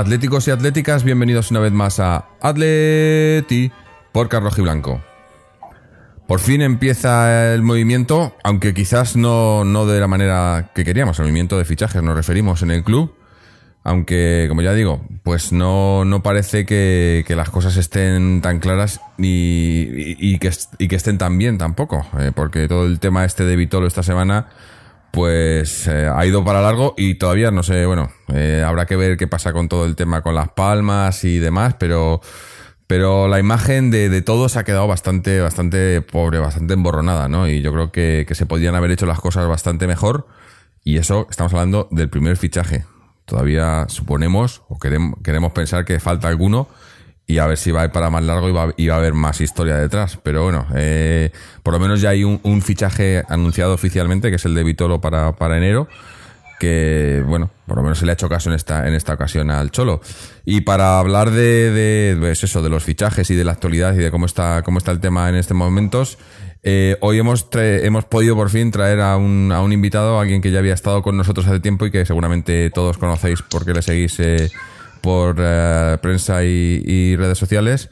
atléticos y atléticas, bienvenidos una vez más a Atleti por Carlos Blanco. Por fin empieza el movimiento, aunque quizás no, no de la manera que queríamos, el movimiento de fichajes nos referimos en el club, aunque como ya digo, pues no, no parece que, las cosas estén tan claras y, y- que, y que estén tan bien tampoco, eh, porque todo el tema este de Vitolo esta semana pues eh, ha ido para largo y todavía no sé, bueno, eh, habrá que ver qué pasa con todo el tema con las palmas y demás, pero pero la imagen de, de todo ha quedado bastante bastante pobre, bastante emborronada, ¿no? Y yo creo que, que se podían haber hecho las cosas bastante mejor y eso estamos hablando del primer fichaje. Todavía suponemos o queremos, queremos pensar que falta alguno y a ver si va a ir para más largo y va, y va a haber más historia detrás. Pero bueno, eh, por lo menos ya hay un, fichaje anunciado oficialmente, que es el de Vitolo para, para enero, que bueno, por lo menos se le ha hecho caso en esta, en esta ocasión al Cholo. Y para hablar de, de pues eso, de los fichajes y de la actualidad y de cómo está, cómo está el tema en estos momentos, eh, hoy hemos, hemos podido por fin traer a un, a un invitado, a alguien que ya había estado con nosotros hace tiempo y que seguramente todos conocéis porque le seguís eh, por eh, prensa y, redes sociales.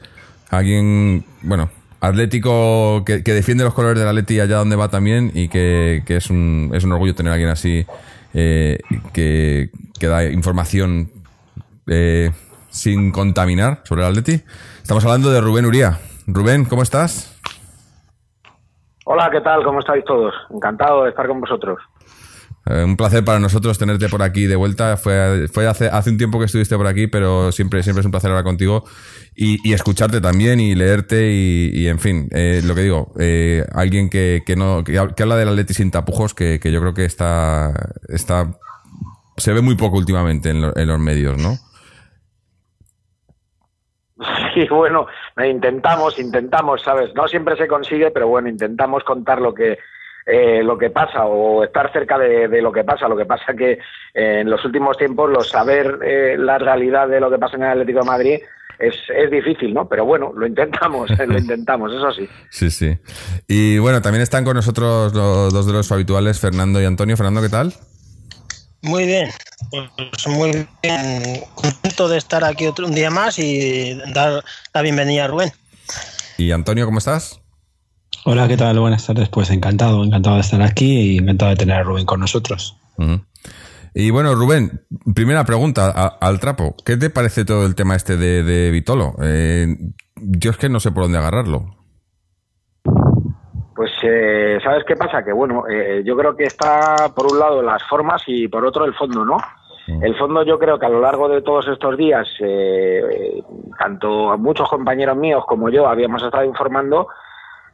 Alguien, bueno, atlético que, defiende los colores del Atleti allá donde va también y que, que es, un, es un orgullo tener a alguien así eh, que, que da información eh, sin contaminar sobre el Atleti. Estamos hablando de Rubén Uría. Rubén, ¿cómo estás? Hola, ¿qué tal? ¿Cómo estáis todos? Encantado de estar con vosotros. Eh, un placer para nosotros tenerte por aquí de vuelta. Fue, fue hace, hace un tiempo que estuviste por aquí, pero siempre, siempre es un placer hablar contigo y, y escucharte también y leerte y, y, en fin, eh, lo que digo, eh, alguien que, que no que, que habla del Atleti sin tapujos, que, que yo creo que está, está se ve muy poco últimamente en, lo- en los medios, ¿no? Sí, bueno, intentamos, intentamos, ¿sabes? No siempre se consigue, pero bueno, intentamos contar lo que eh, lo que pasa o estar cerca de, de lo que pasa. Lo que pasa que eh, en los últimos tiempos lo saber eh, la realidad de lo que pasa en el Atlético de Madrid es, es difícil, ¿no? Pero bueno, lo intentamos, lo intentamos, eso sí. Sí, sí. Y bueno, también están con nosotros los dos de los habituales, Fernando y Antonio. Fernando, ¿qué tal? Muy bien, pues muy bien. Contento de estar aquí otro un día más y dar la bienvenida a Rubén. Y Antonio, ¿cómo estás? Hola, ¿qué tal? Buenas tardes. Pues encantado, encantado de estar aquí y encantado de tener a Rubén con nosotros. Y bueno, Rubén, primera pregunta a- al trapo. ¿Qué te parece todo el tema este de, de Vitolo? Eh, yo es que no sé por dónde agarrarlo. Pues, eh, ¿sabes qué pasa? Que bueno, eh, yo creo que está por un lado las formas y por otro el fondo, ¿no? El fondo yo creo que a lo largo de todos estos días, eh, tanto muchos compañeros míos como yo habíamos estado informando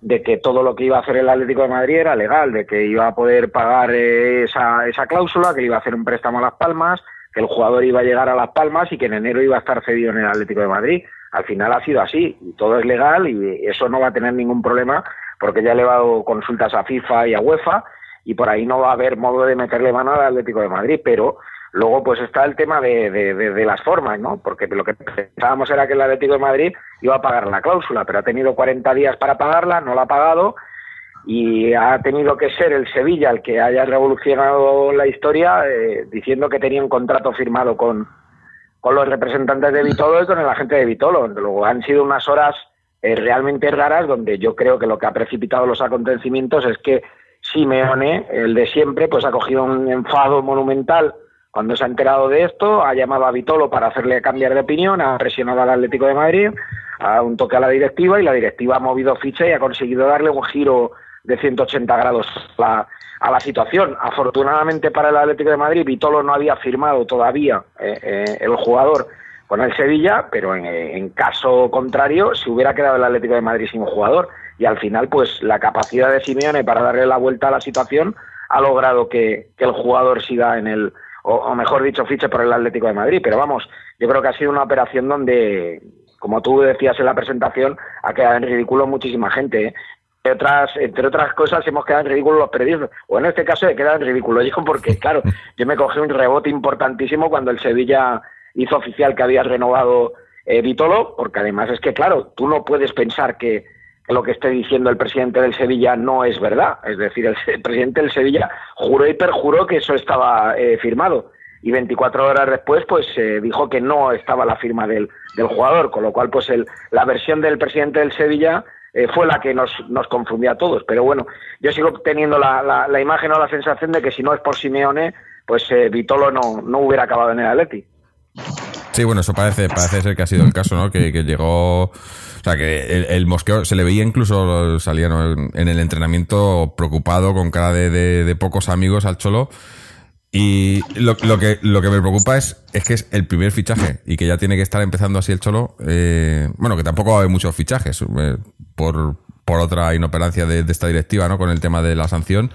de que todo lo que iba a hacer el Atlético de Madrid era legal, de que iba a poder pagar eh, esa, esa cláusula, que iba a hacer un préstamo a Las Palmas, que el jugador iba a llegar a Las Palmas y que en enero iba a estar cedido en el Atlético de Madrid. Al final ha sido así, y todo es legal y eso no va a tener ningún problema porque ya le he dado consultas a FIFA y a UEFA y por ahí no va a haber modo de meterle mano al Atlético de Madrid, pero luego pues está el tema de, de- de- las formas, ¿no? Porque lo que pensábamos era que el Atlético de Madrid iba a pagar la cláusula, pero ha tenido 40 días para pagarla, no la ha pagado y ha tenido que ser el Sevilla el que haya revolucionado la historia eh, diciendo que tenía un contrato firmado con, con los representantes de Vitolo y con el agente de Vitolo. Luego han sido unas horas eh, realmente raras donde yo creo que lo que ha precipitado los acontecimientos es que Simeone, el de siempre, pues ha cogido un enfado monumental cuando se ha enterado de esto, ha llamado a Vitolo para hacerle cambiar de opinión, ha presionado al Atlético de Madrid, ha dado un toque a la directiva y la directiva ha movido ficha y ha conseguido darle un giro de 180 grados a la, a la situación. Afortunadamente para el Atlético de Madrid, Vitolo no había firmado todavía eh, eh, el jugador con el Sevilla, pero en, caso contrario se hubiera quedado el Atlético de Madrid sin un jugador y al final pues la capacidad de Simeone para darle la vuelta a la situación ha logrado que, que el jugador siga en el o, mejor dicho, fiche por el Atlético de Madrid. Pero vamos, yo creo que ha sido una operación donde, como tú decías en la presentación, ha quedado en ridículo muchísima gente. ¿eh? Entre otras, entre otras cosas, hemos quedado en ridículo los periodistas. O en este caso he quedado en ridículo yo, porque claro, yo me cogí un rebote importantísimo cuando el Sevilla hizo oficial que había renovado eh, Vitolo, porque además es que, claro, tú no puedes pensar que lo que esté diciendo el presidente del Sevilla no es verdad. Es decir, el, presidente del Sevilla juró y perjuró que eso estaba eh, firmado. Y 24 horas después, pues eh, dijo que no estaba la firma del, jugador, con lo cual, pues el, la versión del presidente del Sevilla eh, fue la que nos, nos confundía a todos. Pero bueno, yo sigo teniendo la, imagen o la sensación de que si no es por Simeone, pues eh, Vitolo no, no hubiera acabado en el Atleti. Sí, bueno, eso parece, parece ser que ha sido el caso, ¿no? Que llegó. O sea, que el, el, mosqueo se le veía incluso, salía en el entrenamiento preocupado, con cara de, de, pocos amigos al Cholo. Y lo, que, lo que me preocupa es, es que es el primer fichaje y que ya tiene que estar empezando así el Cholo. Eh, bueno, que tampoco va a haber muchos fichajes eh, por, por otra inoperancia de, esta directiva, ¿no? Con el tema de la sanción.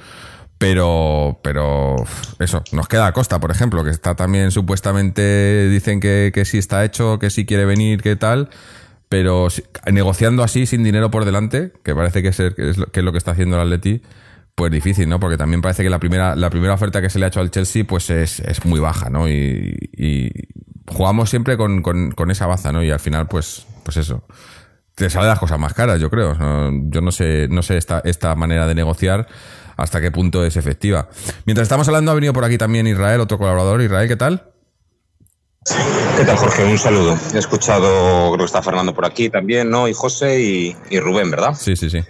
Pero, pero eso, nos queda Costa, por ejemplo, que está también supuestamente, dicen que, que sí está hecho, que sí quiere venir, que tal, pero negociando así, sin dinero por delante, que parece que es, que es, lo, que está haciendo el Atleti, pues difícil, ¿no? Porque también parece que la primera, la primera oferta que se le ha hecho al Chelsea, pues es, es muy baja, ¿no? Y, y jugamos siempre con, con, con, esa baza, ¿no? Y al final, pues, pues eso. Te salen las cosas más caras, yo creo. Yo no sé, no sé esta, esta manera de negociar hasta qué punto es efectiva. Mientras estamos hablando, ha venido por aquí también Israel, otro colaborador. Israel, ¿qué tal? ¿Qué tal, Jorge? Un saludo. He escuchado, creo que está Fernando por aquí también, ¿no? Y José y, y Rubén, ¿verdad? Sí, sí, sí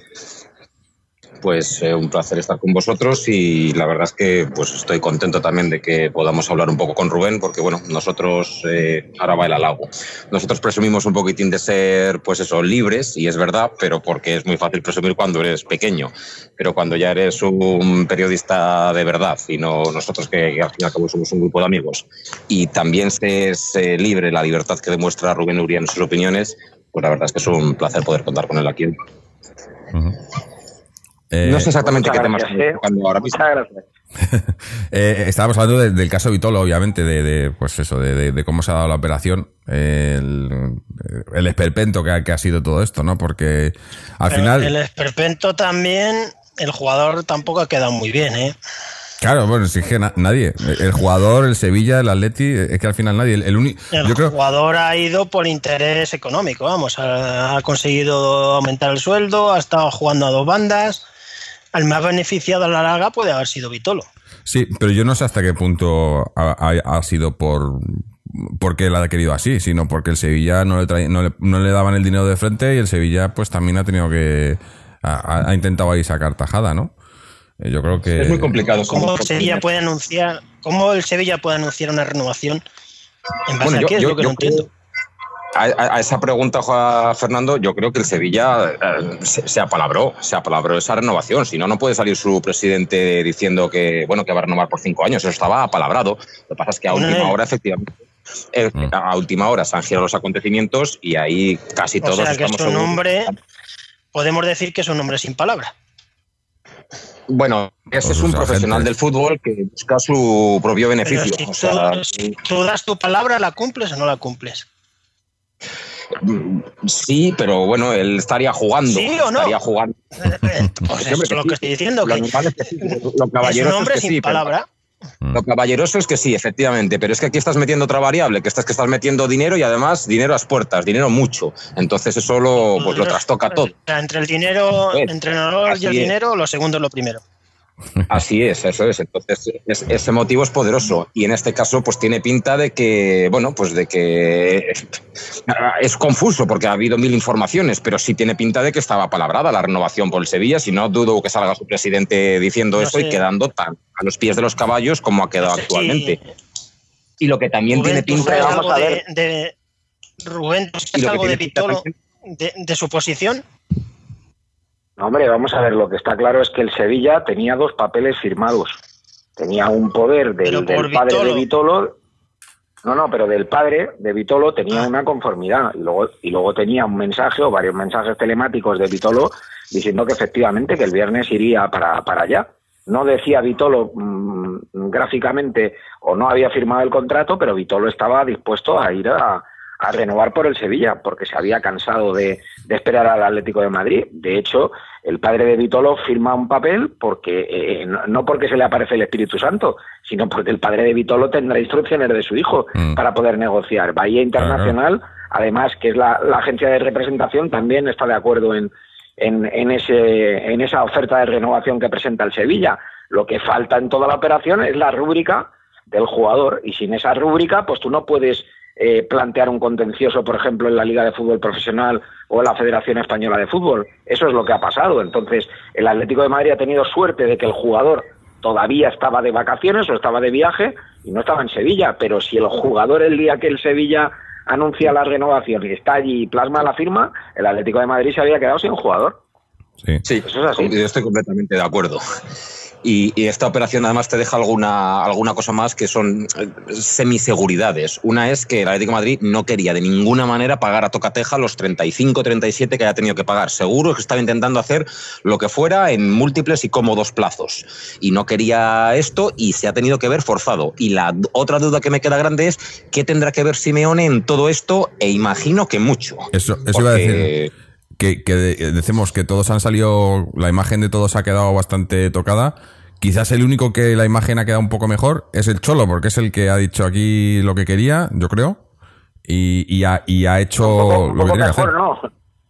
pues eh, un placer estar con vosotros y la verdad es que pues estoy contento también de que podamos hablar un poco con Rubén porque bueno, nosotros, eh, ahora va el halago, nosotros presumimos un poquitín de ser pues eso, libres y es verdad, pero porque es muy fácil presumir cuando eres pequeño, pero cuando ya eres un periodista de verdad y no nosotros que, que al fin y al cabo somos un grupo de amigos y también se es eh, libre la libertad que demuestra Rubén Uría en sus opiniones, pues la verdad es que es un placer poder contar con él aquí. Uh -huh. Eh, no sé exactamente qué temas eh. ahora mismo. Muchas gracias. eh, estábamos hablando de, del caso Vitolo, obviamente, de, de pues eso, de, de, cómo se ha dado la operación, el, el esperpento que ha, que ha, sido todo esto, ¿no? Porque al Pero final. El esperpento también, el jugador tampoco ha quedado muy bien, ¿eh? Claro, bueno, si es que na nadie. El jugador, el Sevilla, el Atleti, es que al final nadie. El, el, uni el yo creo... jugador ha ido por interés económico, vamos, ha, ha, conseguido aumentar el sueldo, ha estado jugando a dos bandas. El más beneficiado a la larga puede haber sido Vitolo. Sí, pero yo no sé hasta qué punto ha, ha, ha sido por porque la ha querido así, sino porque el Sevilla no le, no le, no le daban el dinero de frente y el Sevilla pues también ha tenido que ha, ha intentado ahí sacar tajada, ¿no? Yo creo que es muy complicado. ¿Cómo el Sevilla puede anunciar, cómo el Sevilla puede anunciar una renovación en base bueno, yo, a qué? Yo, es lo que yo no entiendo. A, a, esa pregunta, Juan Fernando, yo creo que el Sevilla eh, se, se, apalabró, se apalabró esa renovación. Si no, no puede salir su presidente diciendo que bueno que va a renovar por cinco años. Eso estaba apalabrado. Lo que pasa es que a última hora, efectivamente, eh, a última hora se han girado los acontecimientos y ahí casi o todos sea, que estamos es un hombre, podemos decir que es un hombre sin palabra. Bueno, ese es un profesional del fútbol que busca su propio beneficio. Si, o sea, tú, si tú das tu palabra, ¿la cumples o no la cumples? Sí, pero bueno, él estaría jugando. ¿Sí o no? Estaría jugando. Pues eso es lo que estoy diciendo. Que lo, es que es un hombre es que sin sí, palabra. Pero, lo caballeroso es que sí, efectivamente, pero es que aquí estás metiendo otra variable, que estás que estás metiendo dinero y además dinero a las puertas, dinero mucho. Entonces eso lo, pues, lo trastoca todo. Entre el dinero, el entrenador y el dinero, lo segundo es lo primero. Así es, eso es. Entonces, es, ese motivo es poderoso. Y en este caso, pues tiene pinta de que, bueno, pues de que es confuso porque ha habido mil informaciones, pero sí tiene pinta de que estaba palabrada la renovación por el Sevilla. Si no, dudo que salga su presidente diciendo no eso sé. y quedando tan a los pies de los caballos como ha quedado no sé actualmente. Si... Y lo que también Rubén, tiene pinta de, de, de, Rubén, ¿es algo de Vitolo, de, de su posición? No, hombre, vamos a ver, lo que está claro es que el Sevilla tenía dos papeles firmados. Tenía un poder del, del padre Vitolo. de Vitolo. No, no, pero del padre de Vitolo tenía ah. una conformidad. Y luego, y luego tenía un mensaje o varios mensajes telemáticos de Vitolo diciendo que efectivamente que el viernes iría para, para allá. no decía Vitolo mm, gráficamente o no había firmado el contrato, pero Vitolo estaba dispuesto a ir a, a renovar por el Sevilla, porque se había cansado de, de, esperar al Atlético de Madrid. De hecho, el padre de Vitolo firma un papel porque eh, no, no, porque se le aparece el Espíritu Santo, sino porque el padre de Vitolo tendrá instrucciones de su hijo mm. para poder negociar. Bahía Internacional, además, que es la, la, agencia de representación, también está de acuerdo en, en, en, ese, en esa oferta de renovación que presenta el Sevilla. Lo que falta en toda la operación es la rúbrica del jugador y sin esa rúbrica pues tú no puedes eh, plantear un contencioso, por ejemplo, en la Liga de Fútbol Profesional o en la Federación Española de Fútbol. Eso es lo que ha pasado. Entonces, el Atlético de Madrid ha tenido suerte de que el jugador todavía estaba de vacaciones o estaba de viaje y no estaba en Sevilla. Pero si el jugador el día que el Sevilla anuncia la renovación y está allí y plasma la firma, el Atlético de Madrid se había quedado sin jugador. Sí, sí eso es así. yo estoy completamente de acuerdo. Y, y, esta operación además te deja alguna, alguna cosa más que son eh, semiseguridades. Una es que el Atlético de Madrid no quería de ninguna manera pagar a Tocateja los 35, 37 que haya tenido que pagar. Seguro que estaba intentando hacer lo que fuera en múltiples y cómodos plazos. Y no quería esto y se ha tenido que ver forzado. Y la otra duda que me queda grande es qué tendrá que ver Simeone en todo esto e imagino que mucho. Eso, eso iba a decir. Que, que, decimos que todos han salido, la imagen de todos ha quedado bastante tocada. Quizás el único que la imagen ha quedado un poco mejor es el Cholo, porque es el que ha dicho aquí lo que quería, yo creo, y, y, ha, y ha, hecho un poco, un lo que tenía mejor, que hacer. no.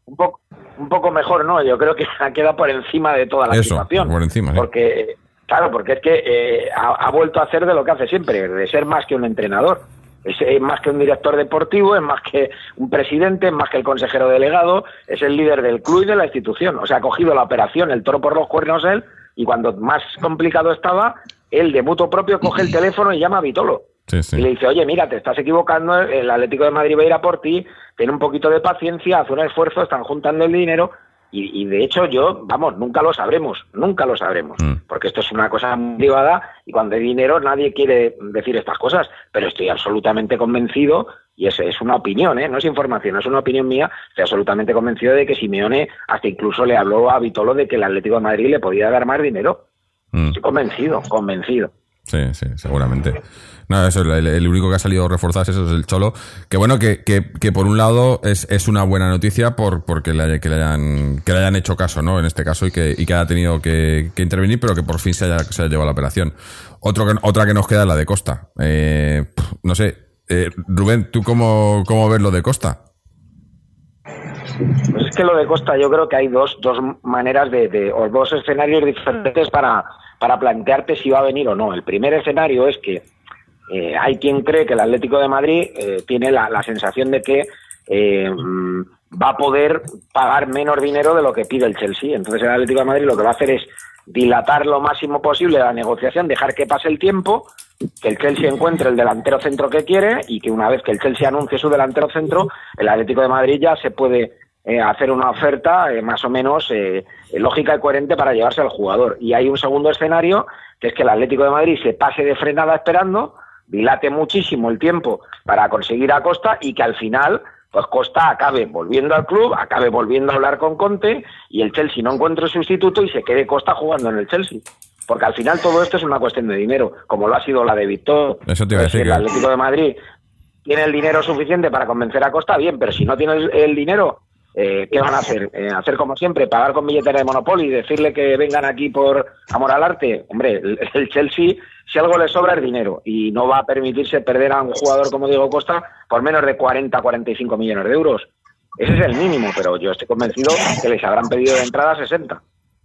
Un poco, un poco mejor, no. Yo creo que ha quedado por encima de toda la Eso, situación. por encima, sí. Porque, claro, porque es que eh, ha, ha vuelto a hacer de lo que hace siempre, de ser más que un entrenador es, es, más que un director deportivo, es más que un presidente, es más que el consejero delegado, es el líder del club y de la institución. O sea, ha cogido la operación, el toro por los cuernos él, y cuando más complicado estaba, él de mutuo propio coge el teléfono y llama a Vitolo. Sí, sí. Y le dice, oye, mira, te estás equivocando, el Atlético de Madrid va a ir a por ti, ten un poquito de paciencia, haz un esfuerzo, están juntando el dinero. Y, y de hecho yo, vamos, nunca lo sabremos, nunca lo sabremos, Mm. porque esto es una cosa muy privada y cuando hay dinero nadie quiere decir estas cosas, pero estoy absolutamente convencido, y es, es una opinión, ¿eh? no es información, es una opinión mía, estoy absolutamente convencido de que Simeone hasta incluso le habló a Vitolo de que el Atlético de Madrid le podía dar más dinero. Mm. Estoy convencido, convencido. Sí, sí, seguramente. No, eso, el, el único que ha salido reforzado es eso, es el Cholo. Que bueno, que, que, que por un lado es, es una buena noticia por porque le, haya- que le hayan que le hayan hecho caso, ¿no? En este caso y que, y que haya tenido que, que intervenir, pero que por fin se haya, se haya llevado la operación. Otro otra que nos queda es la de Costa. Eh, no sé, eh, Rubén, ¿tú cómo, cómo ves lo de Costa? Es que lo de Costa, yo creo que hay dos, dos maneras de, de, o dos escenarios diferentes para, para plantearte si va a venir o no. El primer escenario es que eh, hay quien cree que el Atlético de Madrid eh, tiene la, la, sensación de que eh, mm, va a poder pagar menos dinero de lo que pide el Chelsea. Entonces el Atlético de Madrid lo que va a hacer es dilatar lo máximo posible la negociación, dejar que pase el tiempo, que el Chelsea encuentre el delantero centro que quiere y que una vez que el Chelsea anuncie su delantero centro, el Atlético de Madrid ya se puede eh, hacer una oferta eh, más o menos eh, lógica y coherente para llevarse al jugador. Y hay un segundo escenario, que es que el Atlético de Madrid se pase de frenada esperando, dilate muchísimo el tiempo para conseguir a Costa y que al final pues Costa acabe volviendo al club, acabe volviendo a hablar con Conte y el Chelsea no encuentre sustituto y se quede Costa jugando en el Chelsea. Porque al final todo esto es una cuestión de dinero, como lo ha sido la de Víctor. Eso te iba a Pues decir el Atlético de Madrid tiene el dinero suficiente para convencer a Costa, bien, pero si no tiene el, el dinero, eh, ¿qué van a hacer? Eh, hacer como siempre, pagar con billetera de Monopoly decirle que vengan aquí por amor al arte. Hombre, el, el Chelsea, si algo le sobra es dinero y no va a permitirse perder a un jugador como Diego Costa por menos de 40, 45 millones de euros. Ese es el mínimo, pero yo estoy convencido que les habrán pedido de entrada 60.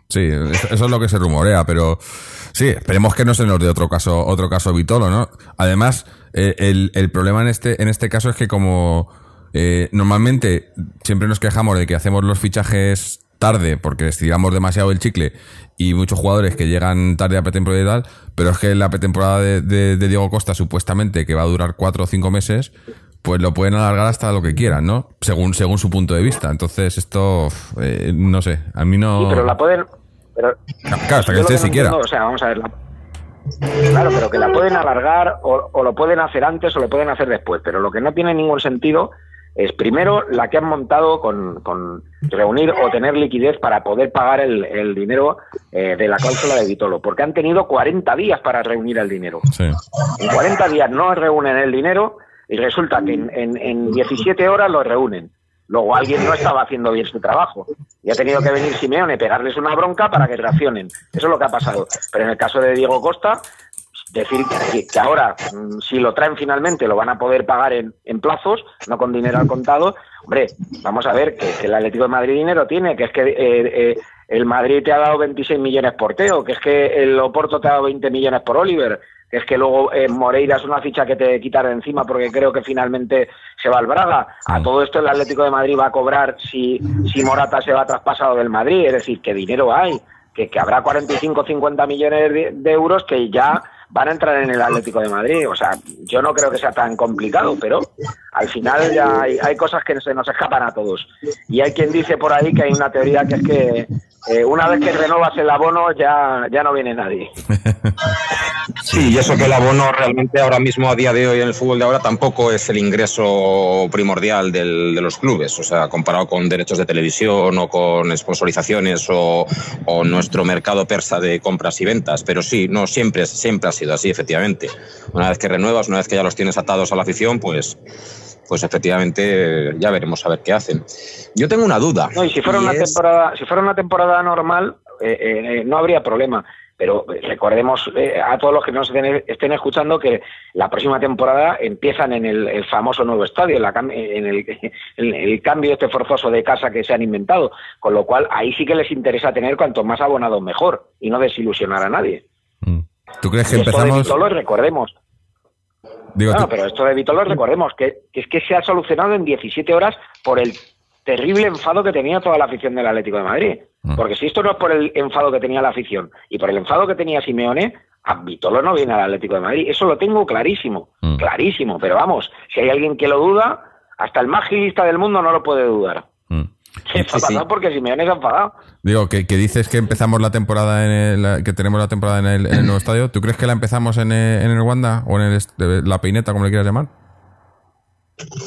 Sí, eso eso es lo que se rumorea, pero sí, esperemos que no se nos dé otro caso, otro caso Vitolo, ¿no? Además, eh, el, el problema en este, en este caso es que como eh, normalmente siempre nos quejamos de que hacemos los fichajes tarde porque estiramos demasiado el chicle y muchos jugadores que llegan tarde a pretemporada y tal, pero es que la pretemporada de, de- de Diego Costa supuestamente que va a durar cuatro o cinco meses, pues lo pueden alargar hasta lo que quieran, ¿no? Según, según su punto de vista. Entonces esto, eh, no sé, a mí no... Sí, pero la pueden... Pero, Claro, hasta que Chelsea no quiera. entiendo, o sea, vamos a ver. la- Claro, pero que la pueden alargar o, o lo pueden hacer antes o lo pueden hacer después. Pero lo que no tiene ningún sentido es primero la que han montado con, con reunir o tener liquidez para poder pagar el, el dinero eh, de la cláusula de Vitolo, porque han tenido 40 días para reunir el dinero. Sí. En 40 días no reúnen el dinero y resulta que en, en, en 17 horas lo reúnen. Luego alguien no estaba haciendo bien su trabajo y ha tenido que venir Simeone, pegarles una bronca para que reaccionen. Eso es lo que ha pasado. Pero en el caso de Diego Costa, decir que, ahora, mm, si lo traen finalmente, lo van a poder pagar en, en plazos, no con dinero al contado. Hombre, vamos a ver que, el Atlético de Madrid dinero tiene, que es que eh, eh, el Madrid te ha dado 26 millones por Teo, que es que el Oporto te ha dado 20 millones por Oliver, que es que luego eh, Moreira es una ficha que te quitar de encima porque creo que finalmente se va al Braga. A todo esto el Atlético de Madrid va a cobrar si, si Morata se va traspasado del Madrid, es decir, que dinero hay, que, que habrá 45 50 millones de euros que ya van a entrar en el Atlético de Madrid. O sea, yo no creo que sea tan complicado, pero al final ya hay, cosas que se nos escapan a todos. Y hay quien dice por ahí que hay una teoría que es que eh, una vez que renovas el abono ya, ya no viene nadie. Sí, y eso que el abono realmente ahora mismo, a día de hoy, en el fútbol de ahora, tampoco es el ingreso primordial del- de los clubes. O sea, comparado con derechos de televisión o con sponsorizaciones o, o nuestro mercado persa de compras y ventas. Pero sí, no siempre, siempre ha sido así, efectivamente. Una vez que renuevas, una vez que ya los tienes atados a la afición, pues, pues efectivamente ya veremos a ver qué hacen. Yo tengo una duda. No, y si fuera y una es- temporada, si fuera una temporada normal, eh, eh, eh, no habría problema. Pero eh, recordemos eh, a todos los que nos estén, estén escuchando que la próxima temporada empiezan en el, el famoso nuevo estadio, en, la en el, en el cambio este forzoso de casa que se han inventado. Con lo cual, ahí sí que les interesa tener cuanto más abonados mejor y no desilusionar a nadie. Mm. ¿Tú crees que Y esto de empezamos? Recordemos. Digo, No, tú- pero esto de Vitolo, recordemos que, que es que se ha solucionado en 17 horas por el terrible enfado que tenía toda la afición del Atlético de Madrid. Mm. Porque si esto no es por el enfado que tenía la afición y por el enfado que tenía Simeone, a Vitolo no viene al Atlético de Madrid. Eso lo tengo clarísimo, Mm. clarísimo. Pero vamos, si hay alguien que lo duda, hasta el más gilista del mundo no lo puede dudar. Mm. Esto ha sí. pasado porque Simeone se ha enfadado. Digo, que, que dices que empezamos la temporada en el, que tenemos la temporada en el, nuevo estadio. ¿Tú crees que la empezamos en el, en Wanda o en el, est- la peineta, como le quieras llamar?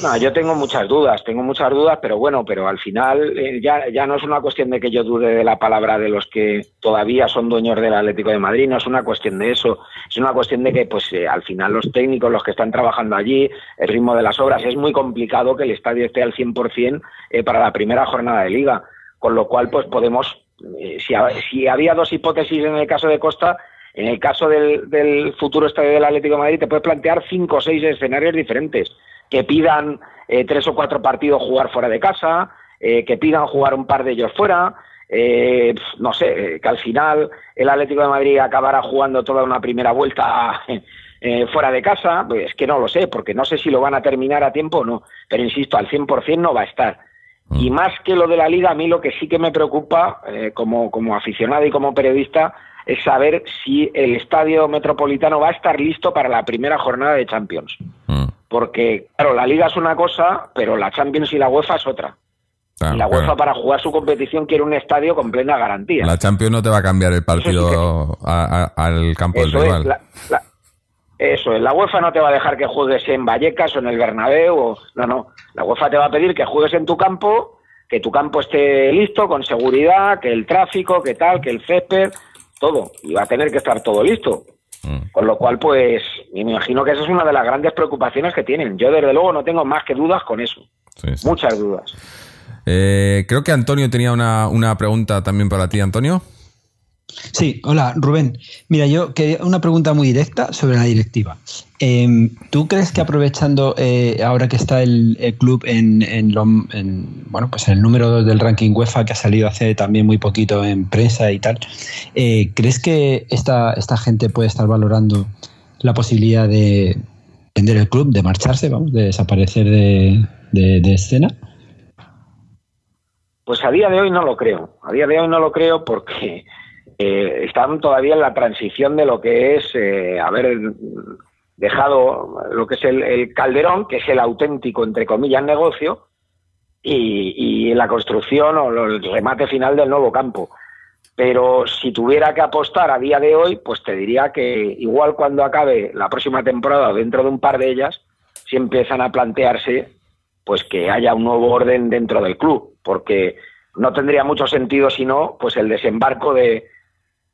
No, yo tengo muchas dudas, tengo muchas dudas, pero bueno, pero al final eh, ya, ya no es una cuestión de que yo dude de la palabra de los que todavía son dueños del Atlético de Madrid, no es una cuestión de eso, es una cuestión de que pues eh, al final los técnicos, los que están trabajando allí, el ritmo de las obras, es muy complicado que el estadio esté al 100% eh, para la primera jornada de liga, con lo cual pues podemos, eh, si, si había dos hipótesis en el caso de Costa, en el caso del, futuro estadio del Atlético de Madrid te puedes plantear cinco o seis escenarios diferentes que pidan eh, tres o cuatro partidos jugar fuera de casa, eh, que pidan jugar un par de ellos fuera, eh, no sé, que al final el Atlético de Madrid acabará jugando toda una primera vuelta fuera de casa, pues es que no lo sé, porque no sé si lo van a terminar a tiempo o no, pero insisto, al 100% no va a estar. Y más que lo de la liga, a mí lo que sí que me preocupa eh, como, como aficionado y como periodista es saber si el estadio metropolitano va a estar listo para la primera jornada de Champions Mm. porque, claro, la Liga es una cosa, pero la Champions y la UEFA es otra. Y la claro. UEFA para jugar su competición quiere un estadio con plena garantía. La Champions no te va a cambiar el partido a- a- al campo del Eso es, rival. la, la- eso es, la UEFA no te va a dejar que juegues en Vallecas o en el Bernabéu, o, no, no, la UEFA te va a pedir que juegues en tu campo, que tu campo esté listo, con seguridad, que el tráfico, que tal, que el césped, todo, y va a tener que estar todo listo. Mm. Con lo cual, pues, me imagino que esa es una de las grandes preocupaciones que tienen. Yo, desde luego, no tengo más que dudas con eso. Sí, sí. Muchas dudas. Eh, creo que Antonio tenía una, una pregunta también para ti, Antonio. Sí, hola Rubén. Mira, yo quería una pregunta muy directa sobre la directiva. Eh, ¿Tú crees que aprovechando eh, ahora que está el, club en, bueno, pues en el número 2 del ranking UEFA que ha salido hace también muy poquito en prensa y tal, eh, ¿crees que esta, esta gente puede estar valorando la posibilidad de vender el club, de marcharse, vamos, de desaparecer de, de- de escena? Pues a día de hoy no lo creo. A día de hoy no lo creo porque eh, están todavía en la transición de lo que es eh, haber dejado lo que es el, el calderón, que es el auténtico, entre comillas, negocio, y, la construcción o el remate final del nuevo campo. Pero si tuviera que apostar a día de hoy, pues te diría que igual cuando acabe la próxima temporada dentro de un par de ellas, si empiezan a plantearse pues que haya un nuevo orden dentro del club, porque no tendría mucho sentido si no, pues el desembarco de,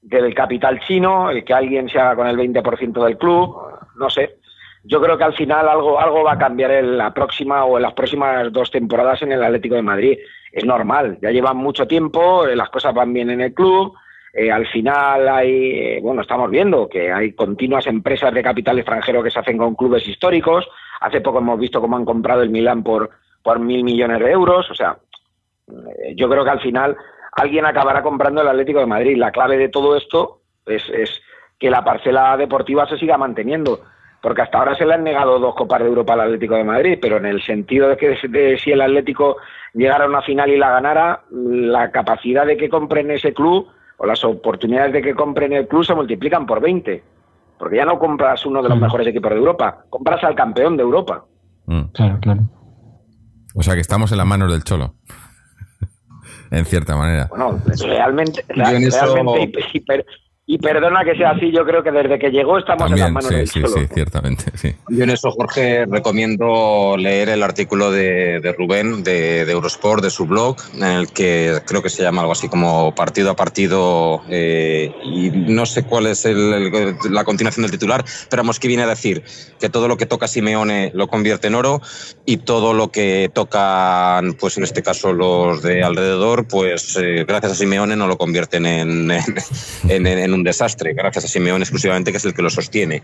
del capital chino, el que alguien se haga con el 20% del club, no sé. Yo creo que al final algo, algo va a cambiar en la próxima o en las próximas dos temporadas en el Atlético de Madrid. Es normal, ya llevan mucho tiempo, eh, las cosas van bien en el club, eh, al final hay, eh, bueno, estamos viendo que hay continuas empresas de capital extranjero que se hacen con clubes históricos. Hace poco hemos visto cómo han comprado el Milán por, por mil millones de euros. O sea, yo creo que al final alguien acabará comprando el Atlético de Madrid. La clave de todo esto es, es que la parcela deportiva se siga manteniendo. Porque hasta ahora se le han negado dos Copas de Europa al Atlético de Madrid, pero en el sentido de que de si el Atlético llegara a una final y la ganara, la capacidad de que compren ese club o las oportunidades de que compren el club se multiplican por 20. Porque ya no compras uno de los mejores equipos de Europa, compras al campeón de Europa. Mm. Claro, claro. O sea que estamos en las manos del cholo. En cierta manera. Bueno, realmente, en eso- realmente y, y per- y perdona que sea así, yo creo que desde que llegó estamos en las También, manos sí, del sí, Cholo. sí, ciertamente, sí. Yo en eso, Jorge, recomiendo leer el artículo de, de Rubén de, de Eurosport, de su blog, en el que creo que se llama algo así como partido a partido, eh, y no sé cuál es el- el- la continuación del titular, pero vamos, que viene a decir que todo lo que toca Simeone lo convierte en oro y todo lo que tocan, pues en este caso los de alrededor, pues eh, gracias a Simeone no lo convierten en, en, en- en un desastre, gracias a Simeone exclusivamente, que es el que lo sostiene.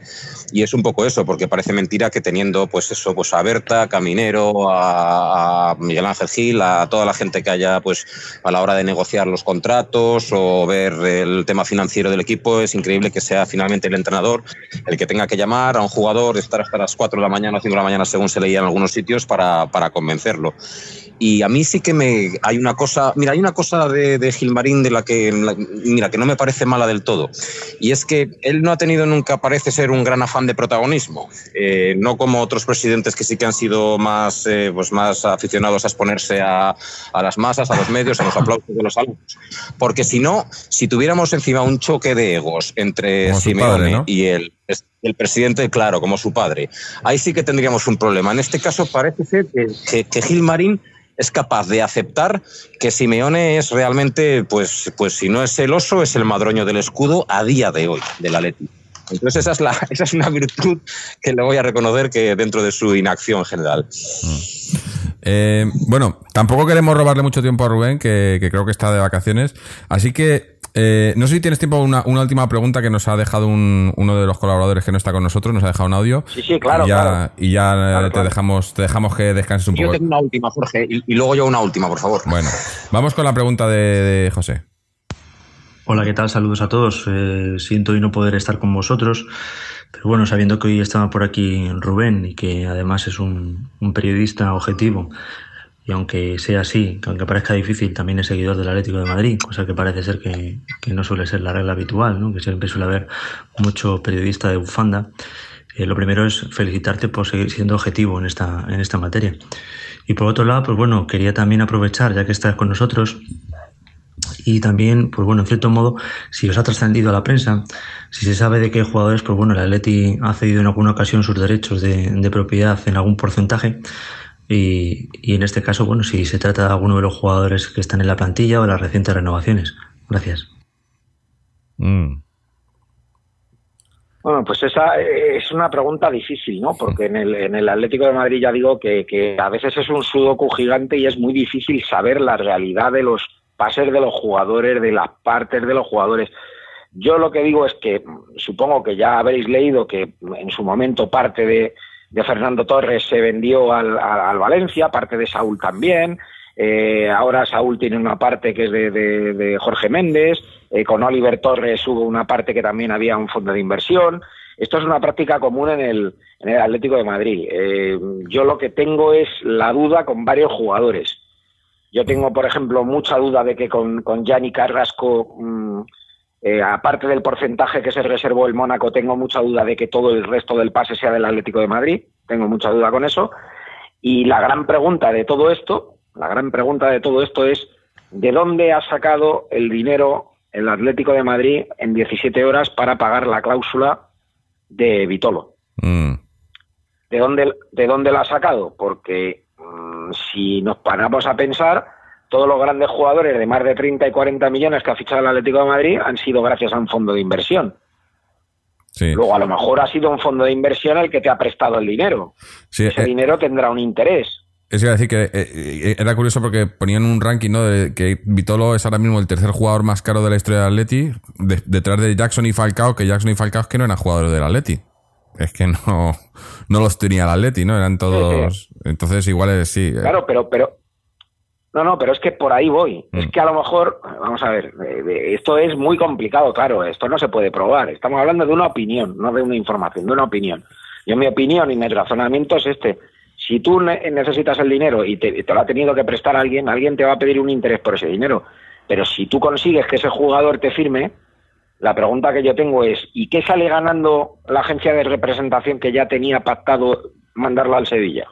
Y es un poco eso, porque parece mentira que teniendo pues eso, pues a Berta, a Caminero, a, a Miguel Ángel Gil, a toda la gente que haya pues a la hora de negociar los contratos o ver el tema financiero del equipo, es increíble que sea finalmente el entrenador el que tenga que llamar a un jugador, estar hasta las 4 de la mañana o 5 de la mañana según se leía en algunos sitios para, para convencerlo. Y a mí sí que me hay una cosa, mira, hay una cosa de, de Gilmarín de la que, la- mira, que no me parece mala del todo. Y es que él no ha tenido nunca, parece ser un gran afán de protagonismo. Eh, no como otros presidentes que sí que han sido más, eh, pues más aficionados a exponerse a, a las masas, a los medios, a los aplausos de los alumnos. Porque si no, si tuviéramos encima un choque de egos entre Simeone ¿no? y el, el presidente, claro, como su padre, ahí sí que tendríamos un problema. En este caso parece ser que, que, que Gilmarín es capaz de aceptar que Simeone es realmente, pues, pues si no es el oso, es el madroño del escudo a día de hoy, del Atleti. Entonces esa es, la, esa es una virtud que le voy a reconocer que dentro de su inacción general. Eh, bueno, tampoco queremos robarle mucho tiempo a Rubén, que creo que está de vacaciones. Así que, eh, no sé si tienes tiempo una, una última pregunta que nos ha dejado un- uno de los colaboradores que no está con nosotros, nos ha dejado un audio. Sí, sí, claro, Y ya, claro. y ya eh, Claro, te, claro. Dejamos, te dejamos que descanses un Yo poco. tengo una última, Jorge, y, y luego yo una última, por favor. Bueno, vamos con la pregunta de, de José. Hola, ¿qué tal? Saludos a todos. Eh, siento hoy no poder estar con vosotros, pero bueno, sabiendo que hoy estaba por aquí Rubén y que además es un, un periodista objetivo, y aunque sea así, que aunque parezca difícil, también es seguidor del Atlético de Madrid, cosa que parece ser que, no suele ser la regla habitual, ¿no? que siempre suele haber mucho periodista de bufanda. Eh, lo primero es felicitarte por seguir siendo objetivo en esta, en esta materia. Y por otro lado, pues bueno, quería también aprovechar, ya que estás con nosotros, y también, pues bueno, en cierto modo, si os ha trascendido a la prensa, si se sabe de qué jugadores, pues bueno, el Atleti ha cedido en alguna ocasión sus derechos de, de propiedad en algún porcentaje. Y, y en este caso, bueno, si se trata de alguno de los jugadores que están en la plantilla o de las recientes renovaciones. Gracias. Mm, Bueno, pues esa eh, es una pregunta difícil, ¿no? Porque en el, en el Atlético de Madrid ya digo que, que a veces es un sudoku gigante y es muy difícil saber la realidad de los pases de los jugadores, de las partes de los jugadores. Yo lo que digo es que mm, supongo que ya habréis leído que en su momento parte de, de Fernando Torres se vendió al, al- al Valencia, parte de Saúl también. Eh, ahora Saúl tiene una parte que es de, de- de Jorge Méndez. Eh, con Oliver Torres hubo una parte que también había un fondo de inversión. Esto es una práctica común en el, en el Atlético de Madrid. Eh, yo lo que tengo es la duda con varios jugadores. Yo tengo, por ejemplo, mucha duda de que con, con Gianni Carrasco, mm, eh, aparte del porcentaje que se reservó el Mónaco, tengo mucha duda de que todo el resto del pase sea del Atlético de Madrid. Tengo mucha duda con eso. Y la gran pregunta de todo esto, la gran pregunta de todo esto es, ¿de dónde ha sacado el dinero el Atlético de Madrid en 17 horas para pagar la cláusula de Vitolo? mm, ¿De dónde, ¿De dónde la ha sacado? Porque mm, si nos paramos a pensar, todos los grandes jugadores de más de 30 y 40 millones que ha fichado el Atlético de Madrid han sido gracias a un fondo de inversión. Sí. Luego, a lo mejor ha sido un fondo de inversión el que te ha prestado el dinero. Sí, Ese eh, dinero tendrá un interés. Es decir que eh, eh, era curioso porque ponían un ranking, ¿no? De que Vitolo es ahora mismo el tercer jugador más caro de la historia del Atleti, de- detrás de Jackson y Falcao, que Jackson y Falcao es que no eran jugadores del Atleti. Es que no, no los tenía el Atleti, ¿no? Eran todos... Entonces igual es, sí. Claro, pero, pero. No, no, pero es que por ahí voy. Mm. Es que a lo mejor, vamos a ver, eh, esto es muy complicado, claro, esto no se puede probar. Estamos hablando de una opinión, no de una información, de una opinión. Yo mi opinión y mi razonamiento es este. Si tú ne- necesitas el dinero y te, te lo ha tenido que prestar alguien, alguien te va a pedir un interés por ese dinero. Pero si tú consigues que ese jugador te firme, la pregunta que yo tengo es, ¿y qué sale ganando la agencia de representación que ya tenía pactado mandarlo al Sevilla?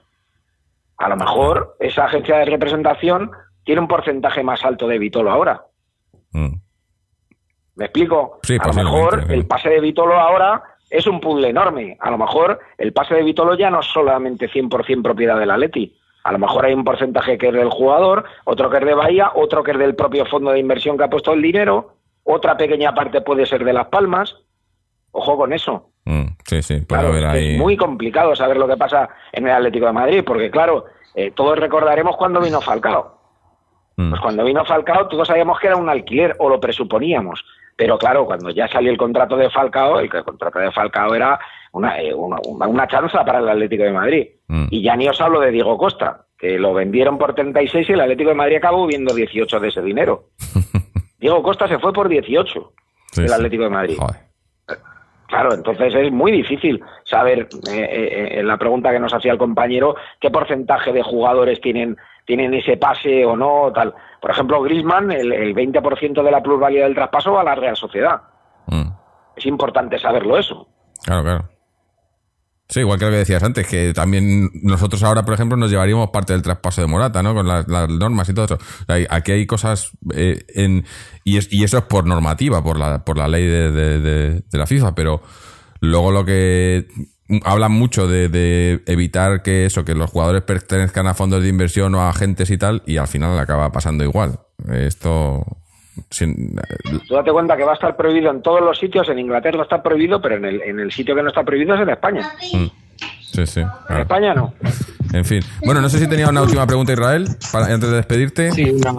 A lo mejor esa agencia de representación tiene un porcentaje más alto de Vitolo ahora. mm. ¿Me explico? Sí, a lo mejor el pase de Vitolo ahora es un puzzle enorme. A lo mejor el pase de Vitolo ya no es solamente 100% propiedad del Atleti. A lo mejor hay un porcentaje que es del jugador, otro que es de Bahía, otro que es del propio fondo de inversión que ha puesto el dinero, otra pequeña parte puede ser de Las Palmas. Ojo con eso. Mm, sí, sí, puede Claro, haber ahí... Es muy complicado saber lo que pasa en el Atlético de Madrid, porque claro, eh, todos recordaremos cuando vino Falcao. Mm. Pues cuando vino Falcao todos sabíamos que era un alquiler, o lo presuponíamos. Pero claro, cuando ya salió el contrato de Falcao, el, que- el contrato de Falcao era una, eh, una, una, chanza para el Atlético de Madrid. Mm. Y ya ni os hablo de Diego Costa, que lo vendieron por 36 y el Atlético de Madrid acabó viendo 18 de ese dinero. Diego Costa se fue por 18 Sí, del. Atlético de Madrid. Joder. Claro, entonces es muy difícil saber, eh, eh, en la pregunta que nos hacía el compañero, qué porcentaje de jugadores tienen, tienen ese pase o no, tal. Por ejemplo, Griezmann, el, el 20% de la plusvalía del traspaso va a la Real Sociedad. Mm. Es importante saberlo eso. Claro, claro. Sí, igual que lo que decías antes, que también nosotros ahora, por ejemplo, nos llevaríamos parte del traspaso de Morata, ¿no? Con las, normas y todo eso. O sea, aquí hay cosas eh, en y, es- y eso es por normativa, por la, por la ley de, de- de- la FIFA, pero luego lo que hablan mucho de, de evitar que eso, que los jugadores pertenezcan a fondos de inversión o a agentes y tal, y al final acaba pasando igual. Esto sin- Tú date cuenta que va a estar prohibido en todos los sitios, en Inglaterra está prohibido, pero en el, en el sitio que no está prohibido es en España. mm, sí, sí. En. España no. En fin. Bueno, no sé si tenía una última pregunta, Israel, para, antes de despedirte. Sí, una,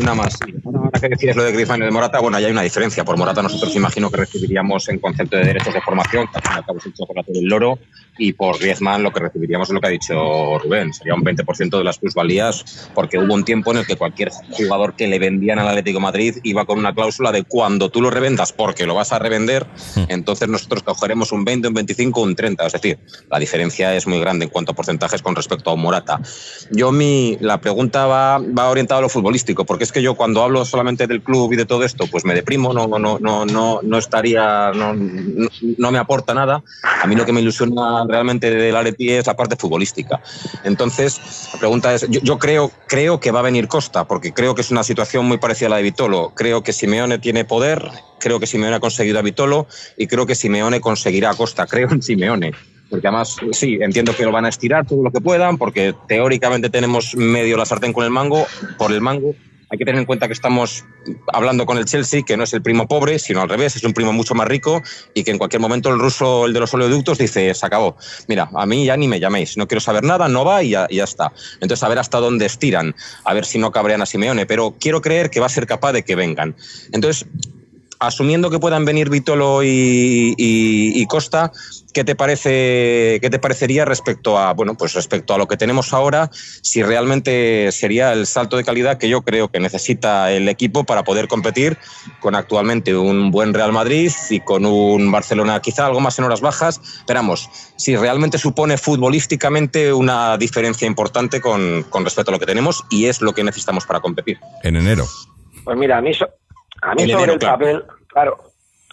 una más. Sí. Ahora que decías lo de Griezmann y de Morata, bueno, ahí hay una diferencia. Por Morata nosotros imagino que recibiríamos en concepto de derechos de formación, que al fin y al cabo es el chocolate del loro, y por Griezmann lo que recibiríamos es lo que ha dicho Rubén, sería un 20% de las plusvalías, porque hubo un tiempo en el que cualquier jugador que le vendían al Atlético de Madrid iba con una cláusula de cuando tú lo revendas porque lo vas a revender, entonces nosotros cogeremos un 20, un 25, un 30. Es decir, la diferencia es muy grande en cuanto a porcentajes con respecto a Morata. Yo mi, la pregunta va, va orientada a lo futbolístico, porque es que yo cuando hablo solamente del club y de todo esto, pues me deprimo, no, no, no, no, no estaría, no, no, no me aporta nada. A mí lo que me ilusiona realmente del Atleti es la parte futbolística. Entonces, la pregunta es, yo, yo creo, creo que va a venir Costa, porque creo que es una situación muy parecida a la de Vitolo. Creo que Simeone tiene poder, creo que Simeone ha conseguido a Vitolo y creo que Simeone conseguirá a Costa. Creo en Simeone. Porque además, sí, entiendo que lo van a estirar todo lo que puedan, porque teóricamente tenemos medio la sartén con el mango, por el mango. Hay que tener en cuenta que estamos hablando con el Chelsea, que no es el primo pobre, sino al revés, es un primo mucho más rico y que en cualquier momento el ruso, el de los oleoductos, dice, se acabó. Mira, a mí ya ni me llaméis, no quiero saber nada, no va y ya, y ya está. Entonces, a ver hasta dónde estiran, a ver si no cabrean a Simeone, pero quiero creer que va a ser capaz de que vengan. Entonces, asumiendo que puedan venir Vitolo y, y- y Costa, ¿qué te parece, qué te parecería respecto a, bueno, pues respecto a lo que tenemos ahora, si realmente sería el salto de calidad que yo creo que necesita el equipo para poder competir con actualmente un buen Real Madrid y con un Barcelona quizá algo más en horas bajas? Esperamos, si realmente supone futbolísticamente una diferencia importante con, con respecto a lo que tenemos y es lo que necesitamos para competir. En enero. Pues mira, a mí, so- a mí sobre enero, el claro. papel, claro,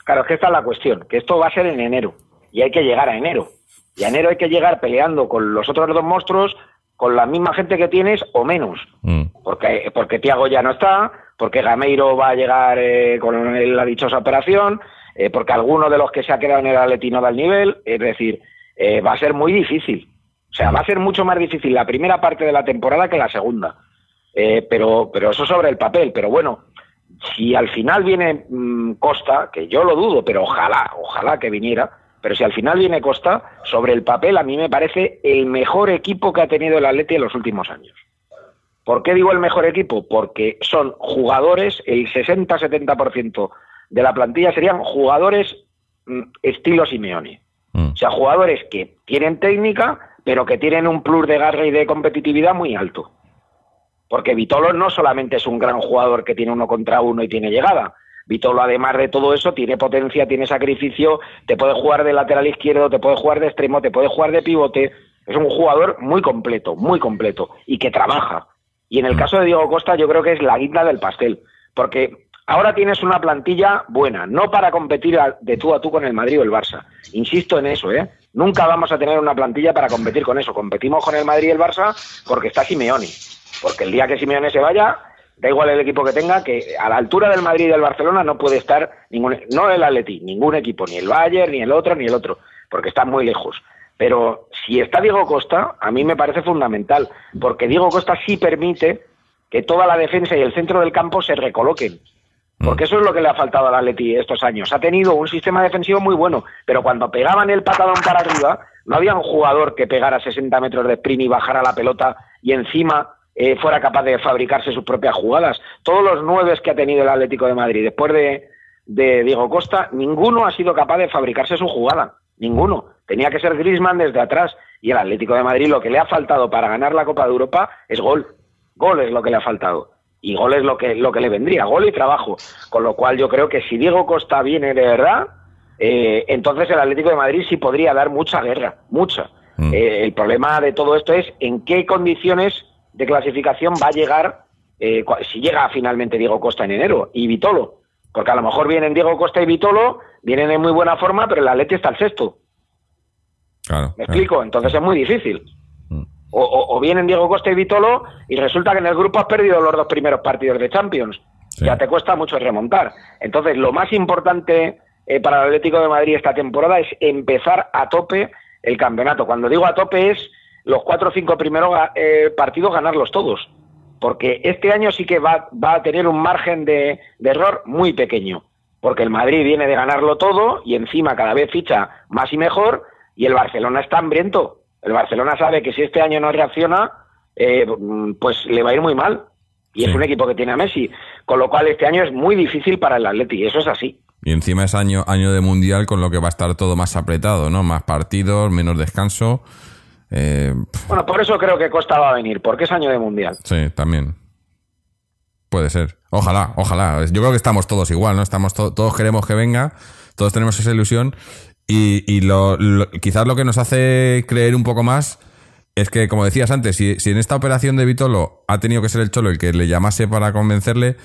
claro, es que esta es la cuestión, que esto va a ser en enero y hay que llegar a enero. Y a enero hay que llegar peleando con los otros dos monstruos, con la misma gente que tienes o menos. Mm, Porque, porque Tiago ya no está, porque Gameiro va a llegar eh, con la dichosa operación, eh, porque alguno de los que se ha quedado en el Atleti no da el nivel, es decir, eh, va a ser muy difícil. O sea, va a ser mucho más difícil la primera parte de la temporada que la segunda. Eh, pero, pero eso sobre el papel. Pero bueno, si al final viene mm, Costa, que yo lo dudo, pero ojalá, ojalá que viniera, pero si al final viene Costa, sobre el papel a mí me parece el mejor equipo que ha tenido el Atleti en los últimos años. ¿Por qué digo el mejor equipo? Porque son jugadores, el 60-70% de la plantilla serían jugadores mm, estilo Simeone. Mm. O sea, jugadores que tienen técnica, pero que tienen un plus de garra y de competitividad muy alto. Porque Vitolo no solamente es un gran jugador que tiene uno contra uno y tiene llegada. Vitolo, además de todo eso, tiene potencia, tiene sacrificio, te puede jugar de lateral izquierdo, te puede jugar de extremo, te puede jugar de pivote. Es un jugador muy completo, muy completo y que trabaja. Y en el caso de Diego Costa, yo creo que es la guinda del pastel. Porque ahora tienes una plantilla buena, no para competir de tú a tú con el Madrid o el Barça. Insisto en eso, ¿eh? Nunca vamos a tener una plantilla para competir con eso. Competimos con el Madrid y el Barça porque está Simeone. Porque el día que Simeone se vaya, da igual el equipo que tenga, que a la altura del Madrid y del Barcelona no puede estar ningún, no el Atleti, ningún equipo, ni el Bayern, ni el otro, ni el otro, porque están muy lejos. Pero si está Diego Costa, a mí me parece fundamental, porque Diego Costa sí permite que toda la defensa y el centro del campo se recoloquen. Porque eso es lo que le ha faltado al Atleti estos años. Ha tenido un sistema defensivo muy bueno, pero cuando pegaban el patadón para arriba, no había un jugador que pegara 60 metros de sprint y bajara la pelota y encima eh, fuera capaz de fabricarse sus propias jugadas. Todos los nueve que ha tenido el Atlético de Madrid después de, de Diego Costa, ninguno ha sido capaz de fabricarse su jugada. Ninguno. Tenía que ser Grisman desde atrás. Y el Atlético de Madrid lo que le ha faltado para ganar la Copa de Europa es gol. Gol es lo que le ha faltado. Y gol es lo que, lo que le vendría, gol y trabajo. Con lo cual yo creo que si Diego Costa viene de verdad, eh, entonces el Atlético de Madrid sí podría dar mucha guerra, mucha. Mm. Eh, el problema de todo esto es en qué condiciones de clasificación va a llegar, eh, si llega finalmente Diego Costa en enero y Vitolo. Porque a lo mejor vienen Diego Costa y Vitolo, vienen en muy buena forma, pero el Atleti está al sexto. Claro. ¿Me claro. explico? Entonces es muy difícil. Mm. O, o- o vienen Diego Costa y Vitolo y resulta que en el grupo has perdido los dos primeros partidos de Champions. Sí. Ya te cuesta mucho remontar. Entonces, lo más importante eh, para el Atlético de Madrid esta temporada es empezar a tope el campeonato. Cuando digo a tope es los cuatro o cinco primeros eh, partidos ganarlos todos. Porque este año sí que va, va a tener un margen de, de error muy pequeño. Porque el Madrid viene de ganarlo todo y encima cada vez ficha más y mejor y el Barcelona está hambriento. El Barcelona sabe que si este año no reacciona, eh, pues le va a ir muy mal. Y Sí. es un equipo que tiene a Messi. Con lo cual este año es muy difícil para el Atleti. Y eso es así. Y encima es año, año de mundial con lo que va a estar todo más apretado, ¿no? Más partidos, menos descanso. Eh, Bueno, por eso creo que Costa va a venir, porque es año de mundial. sí, también. Puede ser. Ojalá, ojalá. Yo creo que estamos todos igual, ¿no? Estamos to- todos queremos que venga, todos tenemos esa ilusión. Y, y lo, lo- quizás lo que nos hace creer un poco más es que, como decías antes, si, si en esta operación de Vitolo ha tenido que ser el Cholo el que le llamase para convencerle,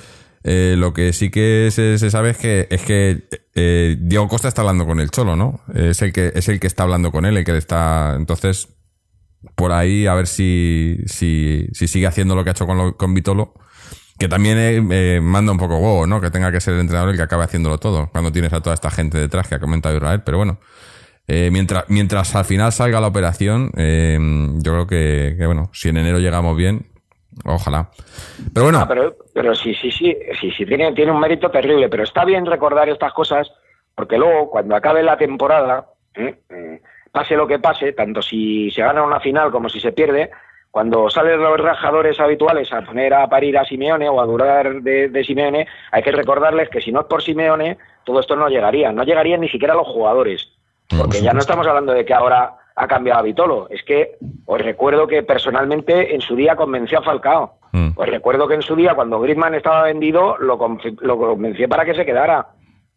eh, lo que sí que se, se sabe es que, es que eh, Diego Costa está hablando con el Cholo, ¿no? Es el que, es el que está hablando con él, el que le está. Entonces, por ahí a ver si, si, si sigue haciendo lo que ha hecho con, lo- con Vitolo. Que también eh, eh, manda un poco huevo, ¿no? Que tenga que ser el entrenador el que acabe haciéndolo todo. Cuando tienes a toda esta gente detrás que ha comentado Israel. Pero bueno, eh, mientras, mientras al final salga la operación, eh, yo creo que, bueno, si en enero llegamos bien, ojalá. Pero bueno, Ah, pero, pero sí, sí, sí, sí, sí, tiene, tiene un mérito terrible, pero está bien recordar estas cosas, porque luego, cuando acabe la temporada. Eh, pase lo que pase, tanto si se gana una final como si se pierde, cuando salen los rajadores habituales a poner a parir a Simeone o a durar de, de Simeone, hay que recordarles que si no es por Simeone, todo esto no llegaría, no llegarían ni siquiera los jugadores. Porque ya no estamos hablando de que ahora ha cambiado a Vitolo, es que os recuerdo que personalmente en su día convenció a Falcao. Mm. Pues recuerdo que en su día, cuando Griezmann estaba vendido, lo, lo convenció para que se quedara.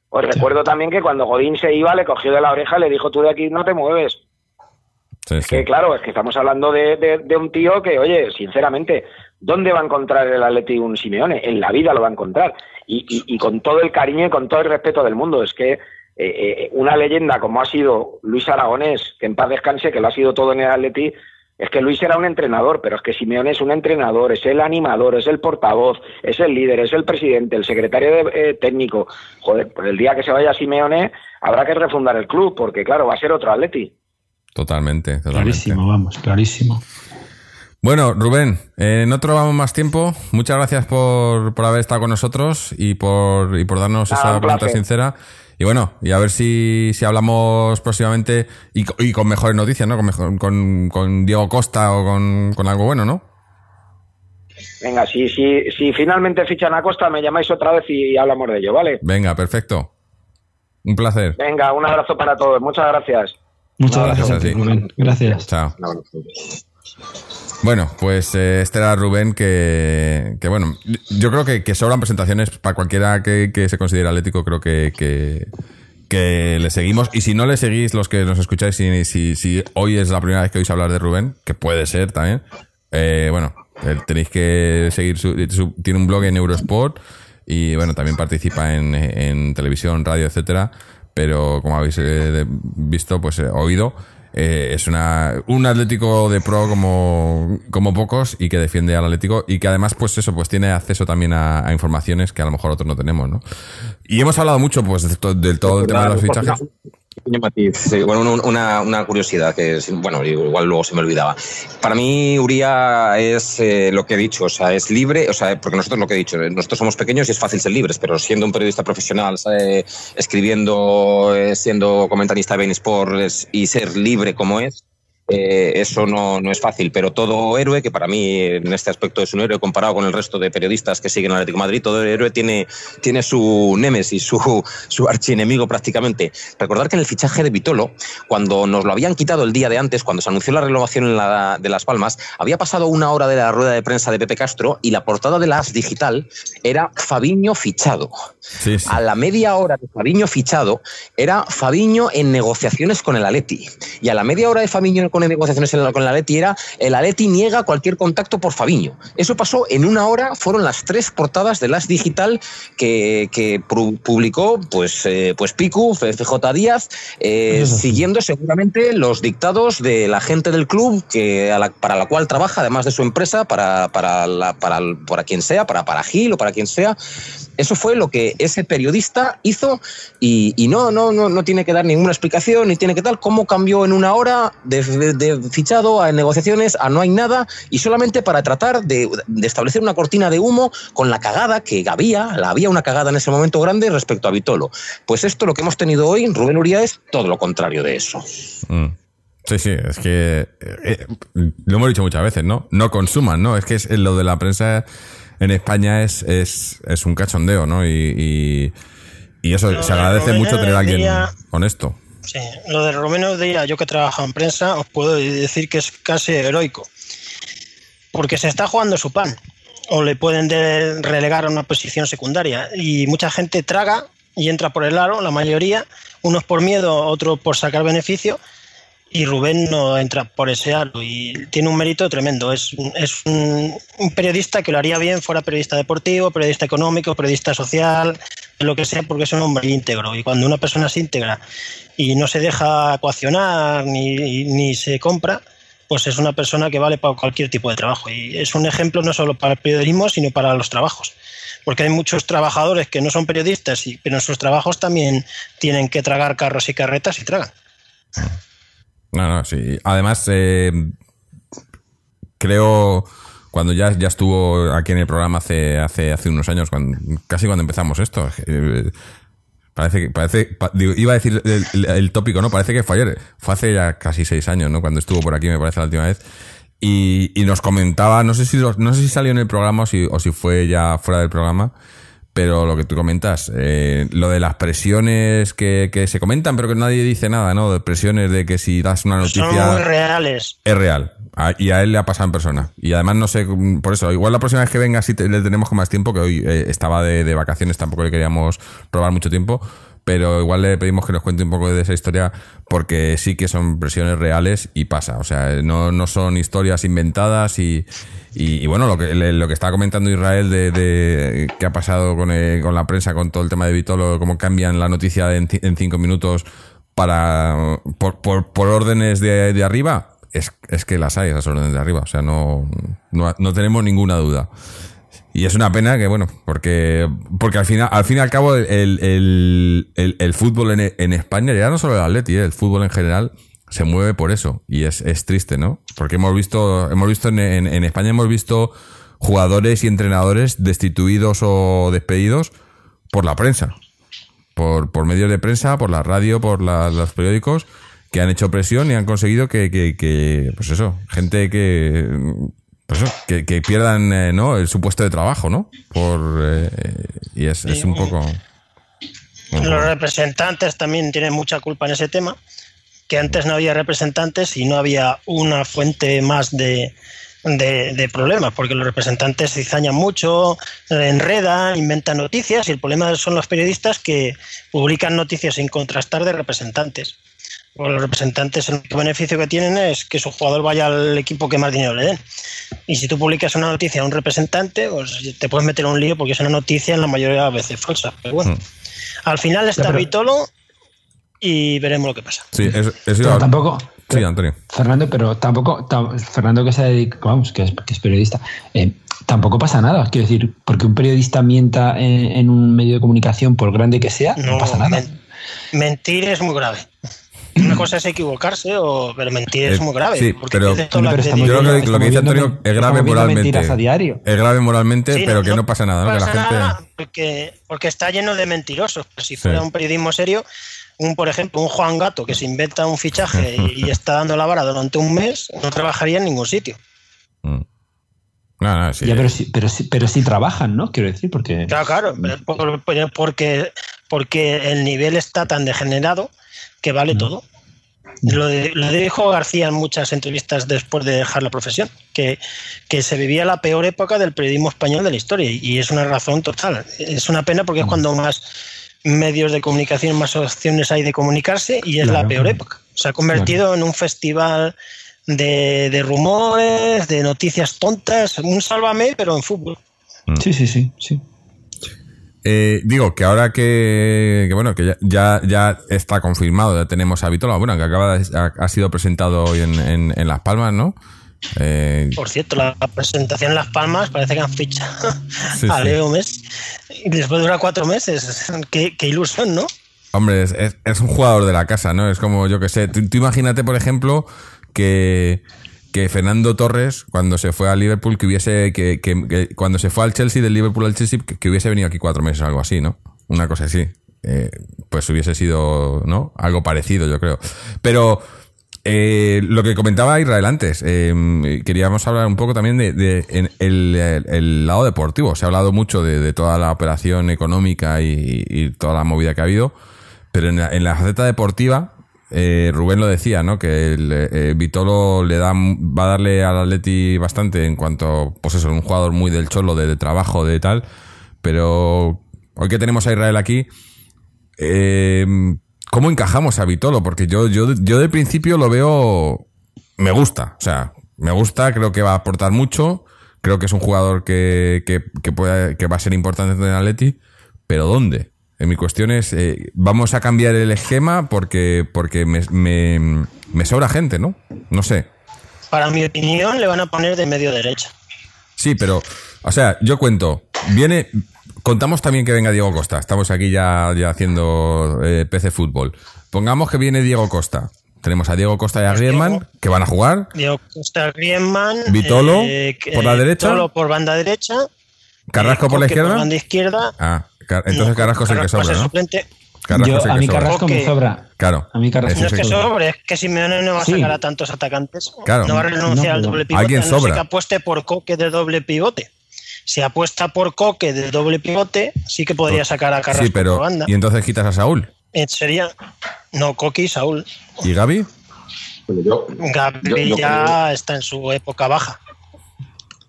Os recuerdo también que cuando Godín se iba, le cogió de la oreja y le dijo, tú de aquí no te mueves. sí, Es sí. que claro, es que estamos hablando de, de- de un tío que, oye, sinceramente, ¿dónde va a encontrar el Atleti un Simeone? En la vida lo va a encontrar. Y, y- y con todo el cariño y con todo el respeto del mundo. Es que eh, eh, una leyenda como ha sido Luis Aragonés, que en paz descanse, que lo ha sido todo en el Atleti, es que Luis era un entrenador, pero es que Simeone es un entrenador, es el animador, es el portavoz, es el líder, es el presidente, el secretario de- eh, técnico. Joder, pues el día que se vaya Simeone habrá que refundar el club, porque claro, va a ser otro Atleti. Totalmente, totalmente. Clarísimo, vamos, clarísimo. Bueno, Rubén, eh, no te robamos más tiempo. Muchas gracias por, por haber estado con nosotros y por, y por darnos Nada, esa un pregunta sincera. Y bueno, y a ver si, si hablamos próximamente y, co- y con mejores noticias, ¿no? Con, mejor- con, con Diego Costa o con, con algo bueno, ¿no? Venga, si, si, si finalmente fichan a Costa, me llamáis otra vez y hablamos de ello, ¿vale? Venga, perfecto. Un placer. Venga, un abrazo para todos. Muchas gracias. Muchas gracias, gracias a ti. Gracias. Chao. No, no. Bueno, pues eh, este era Rubén que, que bueno, yo creo que, que sobran presentaciones para cualquiera que, que se considere atlético, creo que, que, le seguimos. Y si no le seguís, los que nos escucháis, si, si, si hoy es la primera vez que oís hablar de Rubén, que puede ser también, eh, bueno, eh, tenéis que seguir, su, su- tiene un blog en Eurosport y bueno, también participa en, en televisión, radio, etcétera. Pero como habéis eh, visto, pues eh, oído, eh, es una, un Atlético de pro como, como pocos y que defiende al Atlético y que además, pues eso, pues tiene acceso también a, a informaciones que a lo mejor otros no tenemos, ¿no? Y hemos hablado mucho, pues, de to- del todo el tema de los fichajes. Sí, bueno, un- una, curiosidad que, bueno, igual luego se me olvidaba. Para mí, Uría es eh, lo que he dicho, o sea, es libre, o sea, porque nosotros lo que he dicho, eh, nosotros somos pequeños y es fácil ser libres, pero siendo un periodista profesional, eh, escribiendo, eh, siendo comentarista de Bein Sport es- y ser libre como es, eh, eso no, no es fácil, pero todo héroe, que para mí en este aspecto es un héroe comparado con el resto de periodistas que siguen al Atlético de Madrid, todo héroe tiene, tiene su némesis, su, su archienemigo prácticamente. Recordar que en el fichaje de Vitolo, cuando nos lo habían quitado el día de antes, cuando se anunció la renovación en la- de Las Palmas, había pasado una hora de la rueda de prensa de Pepe Castro y la portada de la AS Digital era Fabiño fichado. Sí, sí. A la media hora de Fabiño fichado era Fabiño en negociaciones con el Aleti. Y a la media hora de Fabiño con negociaciones con el Aleti era el Aleti niega cualquier contacto por Fabiño. Eso pasó en una hora, fueron las tres portadas de Las Digital que, que pu- publicó pues, eh, pues Picu, FJ Díaz, eh, siguiendo seguramente los dictados de la gente del club que a la- para la cual trabaja, además de su empresa, para, para, la- para, para quien sea, para, para Gil o para quien sea. Eso fue lo que ese periodista hizo y, no, no, no, no tiene que dar ninguna explicación ni tiene que tal cómo cambió en una hora de, fichado a negociaciones a no hay nada y solamente para tratar de, de establecer una cortina de humo con la cagada que había, la había una cagada en ese momento grande respecto a Vitolo. Pues esto lo que hemos tenido hoy, Rubén Uría, es todo lo contrario de eso. Mm. Sí, sí, es que eh, eh, lo hemos dicho muchas veces, ¿no? No consuman, ¿no? Es que es, lo de la prensa en España es, es, es un cachondeo, ¿no? Y, y, y eso, se de agradece mucho tener a alguien honesto. Sí, lo de Romero Díaz, yo que trabajo en prensa, os puedo decir que es casi heroico. Porque se está jugando su pan. O le pueden de- relegar a una posición secundaria. Y mucha gente traga y entra por el aro, la mayoría. Unos por miedo, otros por sacar beneficio. Y Rubén no entra por ese aro. Y tiene un mérito tremendo. Es, es un, periodista que lo haría bien, fuera periodista deportivo, periodista económico, periodista social, lo que sea, porque es un hombre íntegro. Y cuando una persona se íntegra y no se deja coaccionar ni, ni se compra, pues es una persona que vale para cualquier tipo de trabajo. Y es un ejemplo no solo para el periodismo, sino para los trabajos. Porque hay muchos trabajadores que no son periodistas, y, pero en sus trabajos también tienen que tragar carros y carretas y tragan. No, no, sí. Además, eh, creo cuando ya, ya estuvo aquí en el programa hace, hace, hace unos años, cuando, casi cuando empezamos esto. eh, parece que, parece, iba a decir el, tópico, ¿no? Parece que fue ayer. Fue hace ya casi seis años, ¿no? Cuando estuvo por aquí, me parece la última vez. Y, y nos comentaba, no sé si no sé si salió en el programa o si, o si fue ya fuera del programa, pero lo que tú comentas, eh, lo de las presiones que, que se comentan, pero que nadie dice nada, ¿no? De presiones de que si das una Son noticia muy reales. es real. A- Y a él le ha pasado en persona. Y además no sé, mm, por eso, igual la próxima vez que venga sí te- le tenemos con más tiempo, que hoy eh, estaba de, de vacaciones, tampoco le queríamos robar mucho tiempo, pero igual le pedimos que nos cuente un poco de esa historia, porque sí que son presiones reales y pasa. O sea, no, no son historias inventadas y, y, bueno, lo que, lo que estaba comentando Israel de, de qué ha pasado con, eh, con la prensa, con todo el tema de Vitolo, cómo cambian la noticia en, en cinco minutos para por, por, por órdenes de, de arriba, es, es que las hay, esas órdenes de arriba. O sea, no, no, no tenemos ninguna duda. Y es una pena que, bueno, porque, porque al final, al fin y al cabo, el, el, el, fútbol en, en España, ya no solo el Atleti, eh, el fútbol en general, se mueve por eso. Y es, es triste, ¿no? Porque hemos visto, hemos visto en, en- en España hemos visto jugadores y entrenadores destituidos o despedidos por la prensa. Por, por medios de prensa, por la radio, por la- los periódicos, que han hecho presión y han conseguido que, que, que, pues eso, gente que, pues eso, que, que pierdan, eh, ¿no? El su puesto de trabajo, ¿no? Por, eh, y es, es un poco... Los representantes también tienen mucha culpa en ese tema, que antes no había representantes y no había una fuente más de, de, de problemas, porque los representantes se cizañan mucho, enredan, inventan noticias y el problema son los periodistas que publican noticias sin contrastar de representantes. Los representantes el único beneficio que tienen es que su jugador vaya al equipo que más dinero le den. Y si tú publicas una noticia a un representante, pues te puedes meter en un lío porque es una noticia en la mayoría de las veces falsa. Pero bueno, Mm. al final está pero- Vitolo y veremos lo que pasa. Sí, Pero iba- tampoco. Sí, Antonio. Fernando, pero tampoco. tam- Fernando, que se dedica, vamos, que es, que es periodista, eh, tampoco pasa nada. Quiero decir, porque un periodista mienta en, en un medio de comunicación, por grande que sea, no, pasa nada. men- mentir es muy grave. Una cosa es equivocarse, o, pero mentir es muy grave. sí, porque pero- Yo credibilidad. que lo que dice Antonio es grave moralmente. mentiras a diario. Es grave moralmente, Sí, pero que no pasa nada, ¿no? Que la pasa gente. nada porque, porque está lleno de mentirosos. Pero si fuera Sí. un periodismo serio, un por ejemplo, un Juan Gato que se inventa un fichaje y, y está dando la vara durante un mes, no trabajaría en ningún sitio. Mm. No, no, sí. Ya, pero sí, pero sí, pero sí trabajan, ¿no? Quiero decir, porque. Claro, claro, porque, porque el nivel está tan degenerado que vale todo. Lo, de- lo dijo García en muchas entrevistas después de dejar la profesión, que, que se vivía la peor época del periodismo español de la historia y- es una razón total. Es una pena porque es cuando más medios de comunicación, más opciones hay de comunicarse y es Claro. la peor época. Se ha convertido en un festival de, de rumores, de noticias tontas, un sálvame, pero en fútbol. Sí, sí, sí, sí. Eh, digo que ahora que, que bueno, que ya, ya, ya está confirmado, ya tenemos a Vitola, bueno, que acaba de- ha, ha sido presentado hoy en, en, en Las Palmas, ¿no? Eh, Por cierto, la presentación en Las Palmas parece que han fichado Sí, a sí. Leo Messi. Y después dura cuatro meses. Qué, qué ilusión, ¿no? Hombre, es, es- es un jugador de la casa, ¿no? Es como, yo que sé, tú, tú imagínate, por ejemplo, que, que Fernando Torres, cuando se fue a Liverpool, que hubiese, que, que- cuando se fue al Chelsea, del Liverpool al Chelsea, que, hubiese venido aquí cuatro meses o algo así, ¿no? Una cosa así. Eh, pues hubiese sido, ¿no? Algo parecido, yo creo. Pero eh, lo que comentaba Israel antes, eh, queríamos hablar un poco también de, en el lado deportivo. Se ha hablado mucho de, de toda la operación económica y, y toda la movida que ha habido, pero en la, en la faceta deportiva, eh, Rubén lo decía, ¿no? Que el, eh, Vitolo le da, va a darle al Atleti bastante en cuanto, pues eso, un jugador muy del cholo, de, trabajo, de tal. Pero hoy que tenemos a Israel aquí, eh, ¿cómo encajamos a Vitolo? Porque yo, yo, yo de principio lo veo, me gusta, o sea, me gusta, creo que va a aportar mucho, creo que es un jugador que, que, que, puede, que va a ser importante en el Atleti, pero ¿dónde? En mi cuestión es, eh, vamos a cambiar el esquema porque, porque me, me, me sobra gente, ¿no? No sé. Para mi opinión, le van a poner de medio derecha. Sí, pero, o sea, yo cuento, viene, contamos también que venga Diego Costa, estamos aquí ya, ya haciendo eh, PC Fútbol. Pongamos que viene Diego Costa. Tenemos a Diego Costa y a Griezmann, que van a jugar. Diego Costa Griezmann. Vitolo, que- por la derecha. Vitolo por banda derecha. Carrasco eh, por la izquierda. banda izquierda. Ah, Car- entonces No, Carrasco es el que sobra, ¿no? suplente. Carrasco Yo, es el a mí sobra. Carrasco me Porque- sobra. Claro. A mí Carrasco No es que sobre, es que Simeone no va a Sí. sacar a tantos atacantes. Claro. No va a renunciar No, al doble pivote. alguien a no sobra. que apueste por Coque de doble pivote. Si apuesta por Coque de doble pivote, sí que podría sacar a Carrasco Sí, pero. por banda. Y entonces quitas a Saúl. Eh, Sería. No, Coque y Saúl. ¿Y Gaby? Yo, Yo- yo ya está en su época baja.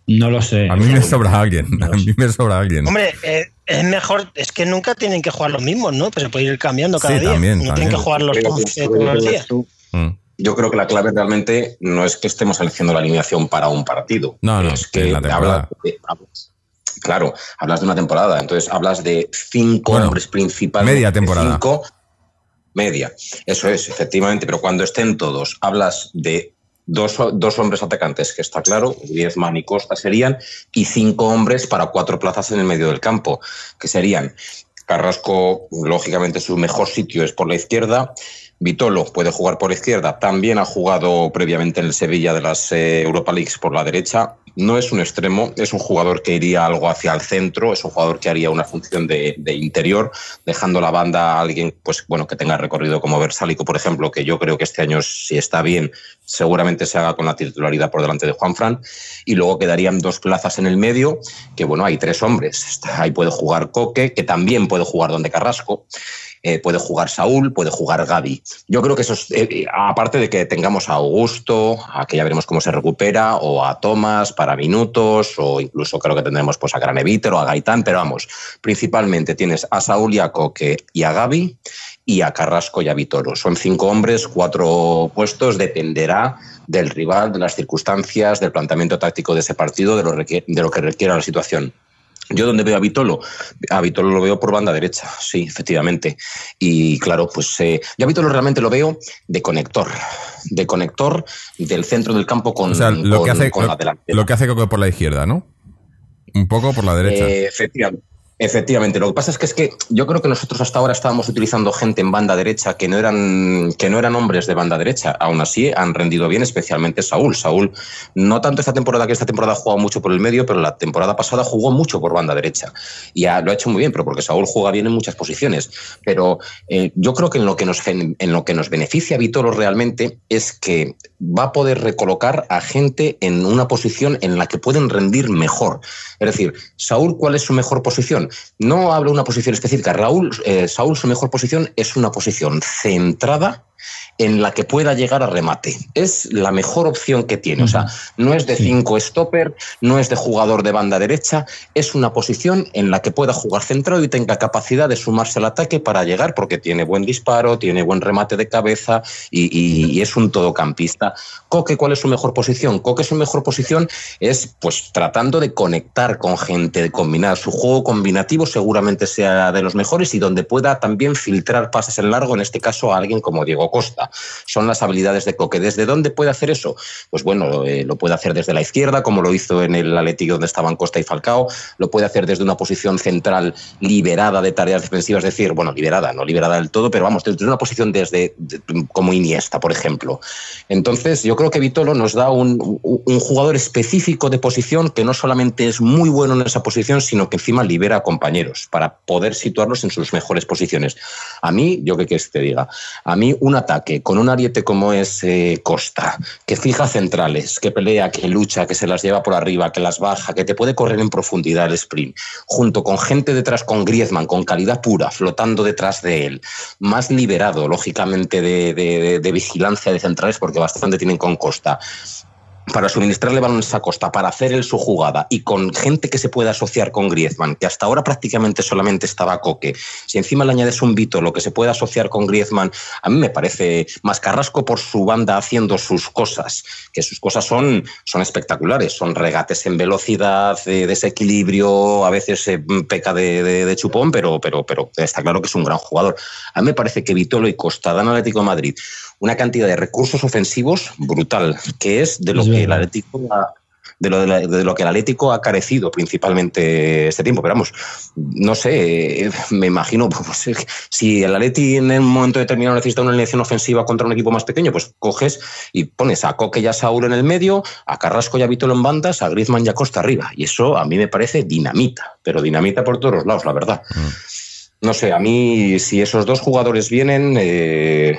No lo sé. A mí me sobra alguien. A mí me sobra alguien. Hombre, eh, es mejor, es que nunca tienen que jugar los mismos, ¿no? Pues se puede ir cambiando cada Sí, día. también, no también. tienen que jugar los creo que 11 sobre todos los días. Mm. Yo creo que la clave realmente no es que estemos eligiendo la alineación para un partido. No, no, es que en la temporada. hablas de- hablas- claro, hablas de una temporada. Entonces hablas de cinco Bueno, hombres principales. media temporada. Cinco, media. Eso es, efectivamente. Pero cuando estén todos, hablas de dos, dos hombres atacantes, que está claro, Griezmann y Costa serían, y cinco hombres para cuatro plazas en el medio del campo, que serían Carrasco, lógicamente su mejor sitio es por la izquierda. Vitolo puede jugar por izquierda, también ha jugado previamente en el Sevilla de las eh, Europa Leagues por la derecha. No es un extremo, es un jugador que iría algo hacia el centro, es un jugador que haría una función de, interior, dejando la banda a alguien pues, bueno, que tenga recorrido como Versálico, por ejemplo, que yo creo que este año, si está bien, seguramente se haga con la titularidad por delante de Juanfran. Y luego quedarían dos plazas en el medio, que bueno, hay tres hombres. Ahí puede jugar Coque, que también puede jugar donde Carrasco. Eh, puede jugar Saúl, puede jugar Gaby. Yo creo que eso es, eh, aparte de que tengamos a Augusto, a que ya veremos cómo se recupera, o a Tomás para minutos, o incluso creo que tendremos pues a Graneviter o a Gaitán, pero vamos, principalmente tienes a Saúl y a Coque y a Gaby y a Carrasco y a Vitoro. Son cinco hombres, cuatro puestos, dependerá del rival, de las circunstancias, del planteamiento táctico de ese partido, de lo, de lo que requiera la situación. Yo donde veo a Vitolo, a Vitolo lo veo por banda derecha, sí, efectivamente. Y claro, pues eh, yo a Vitolo realmente lo veo de conector, de conector del centro del campo con, o sea, lo con, que hace, con lo, la delantera. lo que hace Coque por la izquierda, ¿no? Un poco por la derecha. Eh, efectivamente. Efectivamente, lo que pasa es que es que yo creo que nosotros hasta ahora estábamos utilizando gente en banda derecha que no eran que no eran hombres de banda derecha. Aún así han rendido bien, especialmente Saúl. Saúl no tanto esta temporada que esta temporada ha jugado mucho por el medio, pero la temporada pasada jugó mucho por banda derecha y ha- lo ha hecho muy bien, pero porque Saúl juega bien en muchas posiciones. Pero eh, yo creo que en lo que nos en lo que nos beneficia a Vitolo realmente es que va a poder recolocar a gente en una posición en la que pueden rendir mejor. Es decir, Saúl, ¿cuál es su mejor posición? No hablo de una posición específica. Raúl, eh, Saúl, su mejor posición es una posición centrada en la que pueda llegar a remate. Es la mejor opción que tiene. O sea, no es de cinco stopper, no es de jugador de banda derecha, es una posición en la que pueda jugar centrado y tenga capacidad de sumarse al ataque para llegar, porque tiene buen disparo, tiene buen remate de cabeza y, y- y es un todocampista. Coque, ¿cuál es su mejor posición? Coque, su mejor posición es pues tratando de conectar con gente, de combinar. Su juego combinativo seguramente sea de los mejores y donde pueda también filtrar pases en largo, en este caso a alguien como Diego Costa. Son las habilidades de Coque. ¿Desde dónde puede hacer eso? Pues bueno, eh, lo puede hacer desde la izquierda, como lo hizo en el Atlético donde estaban Costa y Falcao. Lo puede hacer desde una posición central liberada de tareas defensivas, es decir, bueno, liberada, no liberada del todo, pero vamos, desde una posición desde de- como Iniesta, por ejemplo. Entonces, yo creo que Vitolo nos da un, jugador específico de posición que no solamente es muy bueno en esa posición, sino que encima libera a compañeros para poder situarlos en sus mejores posiciones. A mí, yo quieres que te diga, a mí un ataque con un ariete como es eh, Costa, que fija centrales, que pelea, que lucha, que se las lleva por arriba, que las baja, que te puede correr en profundidad el sprint, junto con gente detrás con Griezmann, con calidad pura, flotando detrás de él, más liberado, lógicamente, de, de- vigilancia de centrales, porque bastante tienen con Costa para suministrarle balones a Costa, para hacer él su jugada y con gente que se pueda asociar con Griezmann, que hasta ahora prácticamente solamente estaba Coque, si encima le añades un Vito, lo que se puede asociar con Griezmann, a mí me parece más Carrasco por su banda haciendo sus cosas, que sus cosas son, son espectaculares, son regates en velocidad, de desequilibrio, a veces eh, peca de, de- chupón, pero, pero, pero está claro que es un gran jugador. A mí me parece que Vitolo y Costa dan Atlético de Madrid una cantidad de recursos ofensivos brutal, que es de lo que el. Atlético ha- de lo, de la- de lo que el Atlético ha carecido principalmente este tiempo. Pero vamos, no sé, eh, me imagino, pues, eh, si el Atleti en un momento determinado necesita una alineación ofensiva contra un equipo más pequeño, pues coges y pones a Coque y a Saúl en el medio, a Carrasco y a Vitolo en bandas, a Griezmann y a Costa arriba. Y eso a mí me parece dinamita, pero dinamita por todos los lados, la verdad. No sé, a mí si esos dos jugadores vienen, eh,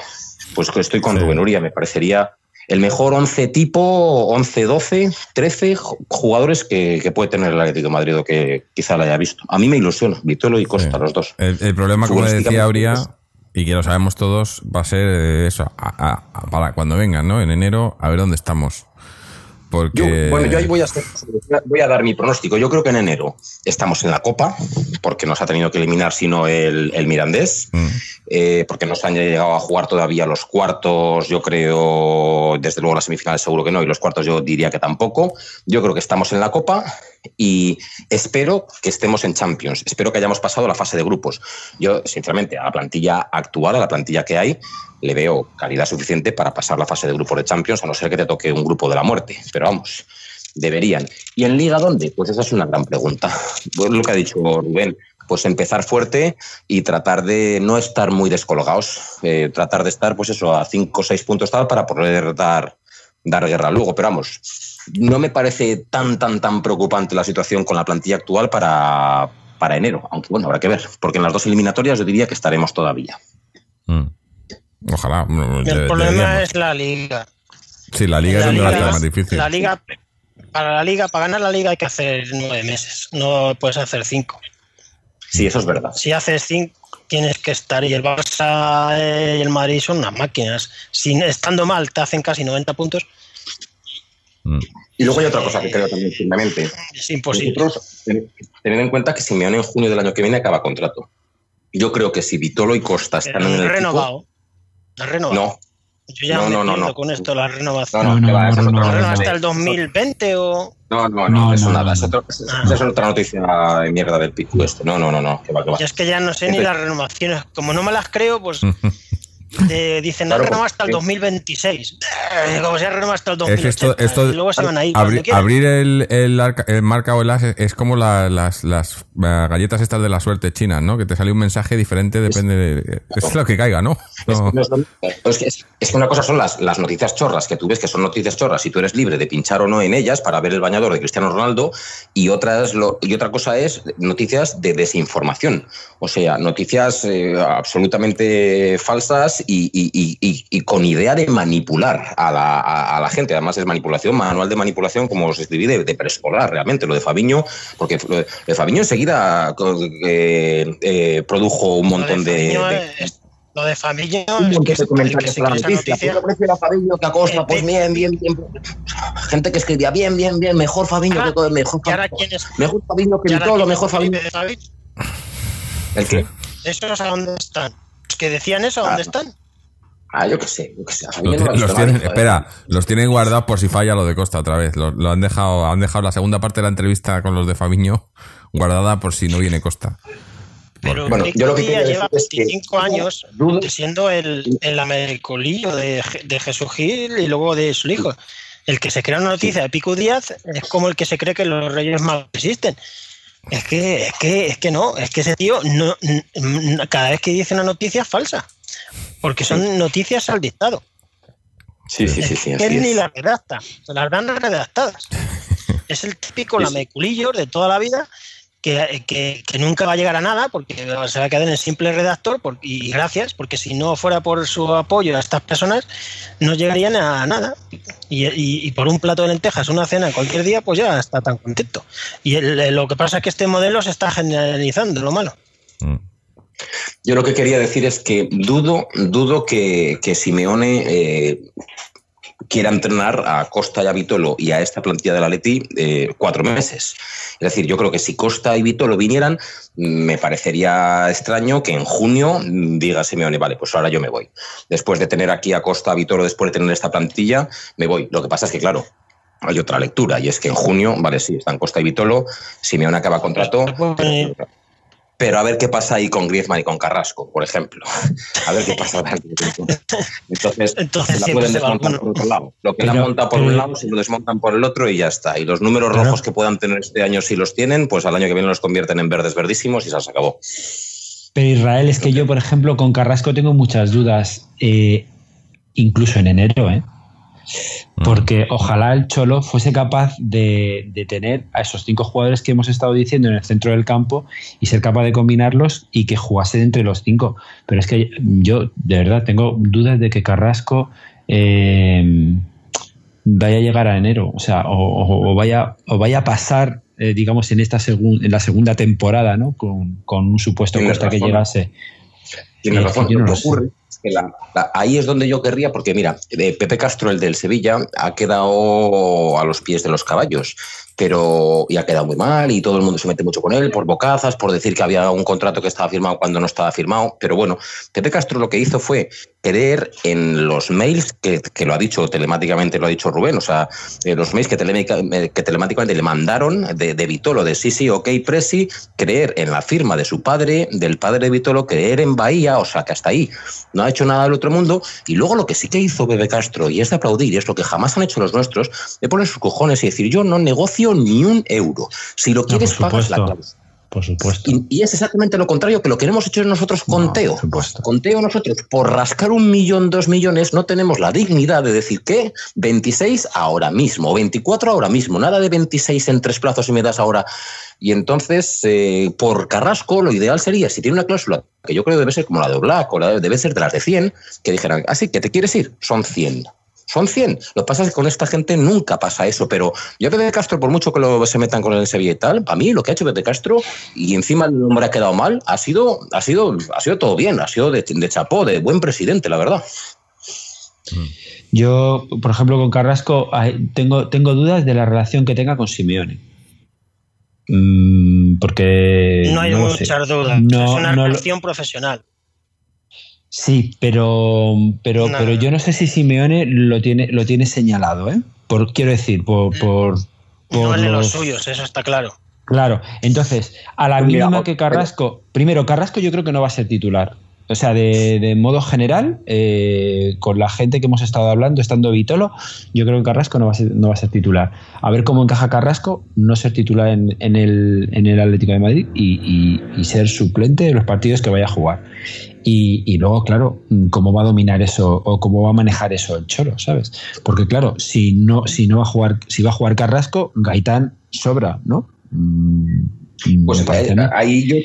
pues que estoy con Sí. Rubén Uría, me parecería el mejor 11 tipo, 11, 12, 13 ju- jugadores que, que puede tener el Atlético de Madrid o que quizá la haya visto. A mí me ilusiona, Vitolo y Costa, Sí. los dos. El, el problema, como decía Auria, pues- y que lo sabemos todos, va a ser eh, eso, a- a- a- para cuando vengan, ¿no? En enero, a ver dónde estamos. Porque... Yo, bueno, yo ahí voy a, ser- voy a dar mi pronóstico. Yo creo que en enero estamos en la Copa, porque nos ha tenido que eliminar sino el, el Mirandés, Mm. eh, porque nos han llegado a jugar todavía los cuartos, yo creo, desde luego las semifinales seguro que no, y los cuartos yo diría que tampoco. Yo creo que estamos en la Copa y espero que estemos en Champions. Espero que hayamos pasado la fase de grupos. Yo, sinceramente, a la plantilla actual, a la plantilla que hay, le veo calidad suficiente para pasar la fase de grupos de Champions, a no ser que te toque un grupo de la muerte. Pero vamos, deberían. ¿Y en Liga dónde? Pues esa es una gran pregunta. Pues lo que ha dicho Rubén. pues empezar fuerte y tratar de no estar muy descolgados, eh, tratar de estar, pues eso, a cinco o seis puntos tal para poder dar, dar guerra luego. Pero vamos, no me parece tan, tan, tan preocupante la situación con la plantilla actual para, para enero, aunque bueno, habrá que ver, porque en las dos eliminatorias yo diría que estaremos todavía. Mm. Ojalá. mm, El de- problema deberíamos. es la liga. Sí, la liga es La donde va a liga- estar más difícil. La liga, para la liga, para ganar la liga hay que hacer nueve meses, no puedes hacer cinco. Sí, eso es verdad. Si haces cinco, tienes que estar. Y el Barça eh, y el Madrid son unas máquinas. Sin, estando mal, te hacen casi 90 puntos. Mm. Y luego hay otra cosa que creo también firmemente. Es imposible. Nosotros, tened en cuenta que Simeone en junio del año que viene acaba contrato. Yo creo que si Vitolo y Costa están en el Pero equipo, renovado. No renovado. Yo ya No, me no, no, con esto, la no, renovación. no, No, no, va, esa es no, otra no, ¿Renova noticia. hasta el 2020 o...? No, no, no, No, eso no, nada. no, Es, otro- esa es otra noticia de mierda del pico este. No, no, no, no, que va, que va. Yo es que ya no sé ni Entonces- las renovaciones. Como no me las creo, pues eh, dicen, no Claro, renova hasta el porque- 2026. Eh, Como se renova hasta el Es 2080. que esto, esto y luego se van a ir. abri- cuando quieran. abrir el, el, arca- el marca o el as es, es como la- las, las eh, galletas estas de la suerte chinas, ¿no? Que te sale un mensaje diferente, depende de... Es lo que caiga, ¿no? No. No es. Es que, es- es que una cosa son las, las noticias chorras, que tú ves que son noticias chorras y tú eres libre de pinchar o no en ellas para ver el bañador de Cristiano Ronaldo, y, otras lo- y otra cosa es noticias de desinformación. O sea, noticias eh, absolutamente falsas y, y- y- y- y con idea de manipular a la, a- a la gente. Además, es manipulación, manual de manipulación, como se escribí, de, de preescolar realmente. Lo de Fabiño, porque lo de, lo de Fabiño enseguida eh, eh, produjo un montón de. Lo de Fabinho un es que, de el que comentarios se en la cree esa noticia. noticia. ¿Qué prefiere a Fabiño Pues bien, bien, bien. Gente que escribía bien, bien, bien, mejor Fabiño Ah, que mejor ¿Y ahora Fabiño. es? Mejor Fabiño que todo, quién mejor Fabiño. ¿El qué? ¿Esos a dónde están? ¿Los que decían eso, dónde Ah, están? Ah, yo qué sé, yo qué sé. Los, no los tienen, joder. espera, los tienen guardados por si falla lo de Costa otra vez. Lo, lo han dejado, han dejado la segunda parte de la entrevista con los de Fabiño guardada por si no viene Costa. Pero Bueno, Rick yo lo que lleva decir es que- 25 años siendo el, el americolillo de, de Jesús Gil y luego de su hijo. El que se crea una noticia de Pico Díaz es como el que se cree que los Reyes Magos existen. Es que, es que, es que no, es que ese tío no, cada vez que dice una noticia es falsa. Porque son noticias al dictado. Sí, sí, sí, sí. él ni las redacta, las dan redactadas. es el típico lameculillo de toda la vida que, que- que nunca va a llegar a nada porque se va a quedar en el simple redactor por- y gracias, porque si no fuera por su apoyo a estas personas no llegarían a nada. Y, y- y por un plato de lentejas, una cena cualquier día, pues ya está tan contento. Y el- lo que pasa es que este modelo se está generalizando, lo malo. Mm. Yo lo que quería decir es que dudo, dudo que, que Simeone eh, quiera entrenar a Costa y a Vitolo y a esta plantilla del Atleti eh, cuatro meses. Es decir, yo creo que si Costa y Vitolo vinieran, mm, me parecería extraño que en junio mm, diga Simeone, vale, pues ahora yo me voy. Después de tener aquí a Costa, a Vitolo, después de tener esta plantilla, me voy. Lo que pasa es que, claro, hay otra lectura y es que en junio, vale, sí, están Costa y Vitolo, Simeone acaba contrato. Eh, Pero a ver qué pasa ahí con Griezmann y con Carrasco, por ejemplo. A ver qué pasa. Entonces, Entonces la pueden va desmontar por otro lado. Lo que la monta por un pero- lado, se lo desmontan por el otro y ya está. Y los números rojos que puedan tener este año, si los tienen, pues al año que viene los convierten en verdes verdísimos y se acabó. Pero Israel, es que yo, por ejemplo, con Carrasco tengo muchas dudas, eh, incluso en enero, ¿eh? Porque ojalá el Cholo fuese capaz de, de tener a esos cinco jugadores que hemos estado diciendo en el centro del campo y ser capaz de combinarlos y que jugase entre los cinco. Pero es que yo, de verdad, tengo dudas de que Carrasco eh, vaya a llegar a enero. O sea, o, vaya, o vaya a pasar, eh, digamos, en, esta segun- en la segunda temporada, ¿no? Con, con un supuesto Costa que llegase. Tienes Eh, razón. no Lo sé. La- la- ahí es donde yo querría, porque mira, eh, Pepe Castro, el del Sevilla, ha quedado a los pies de los caballos, pero y ha quedado muy mal y todo el mundo se mete mucho con él por bocazas, por decir que había un contrato que estaba firmado cuando no estaba firmado. Pero bueno, Pepe Castro lo que hizo fue creer en los mails que, que lo ha dicho telemáticamente, lo ha dicho Rubén, o sea, eh, los mails que, eh, que telemáticamente le mandaron de, Vitolo, de sí, sí, ok, Presi, creer en la firma de su padre, del padre de Vitolo, creer en Bahía, o sea, que hasta ahí no ha hecho nada del otro mundo. Y luego lo que sí que hizo Pepe Castro, y es de aplaudir, es lo que jamás han hecho los nuestros, de poner sus cojones y decir, yo no negocio ni un euro. Si lo quieres, pagas la cláusula. por supuesto. Y, y es exactamente lo contrario que lo que hemos hecho nosotros con No, Teo. Con Teo nosotros, por rascar un millón, dos millones, no tenemos la dignidad de decir que 26 ahora mismo, 24 ahora mismo, nada de 26 en tres plazos y me das ahora. Y entonces, eh, por Carrasco, lo ideal sería, si tiene una cláusula que yo creo debe ser como la de Oblak o la de- debe ser de las de 100, que dijeran, así que te quieres ir, son 100. Son 100. Lo que pasa es que con esta gente nunca pasa eso, pero yo Pepe Castro, por mucho que lo, se metan con el Sevilla y tal, para mí lo que ha hecho Pepe Castro, y encima el nombre ha quedado mal, ha sido, ha sido, ha sido todo bien, ha sido de, de chapó, de buen presidente, la verdad. Yo, por ejemplo, con Carrasco tengo, tengo dudas de la relación que tenga con Simeone. Mm, porque. No hay sé. muchas dudas. No, es una no lo- relación profesional. Sí, pero, pero, No. pero yo no sé si Simeone lo tiene, lo tiene señalado, ¿eh? Por, quiero decir, por. por, por No de los los- suyos, eso está claro. Claro, entonces, a la mira, mínima que Carrasco. Primero, Carrasco yo creo que no va a ser titular. O sea, de, de modo general, eh, con la gente que hemos estado hablando, estando Vitolo, yo creo que Carrasco no va a ser, no va a ser titular. A ver cómo encaja Carrasco, no ser titular en, en el, en el Atlético de Madrid y, y- y ser suplente de los partidos que vaya a jugar. Y, y luego, claro, cómo va a dominar eso o cómo va a manejar eso el Cholo, ¿sabes? Porque claro, si no, si no va a jugar, si va a jugar Carrasco, Gaitán sobra, ¿no? Mm, Pues me parece a mí. eh, ahí yo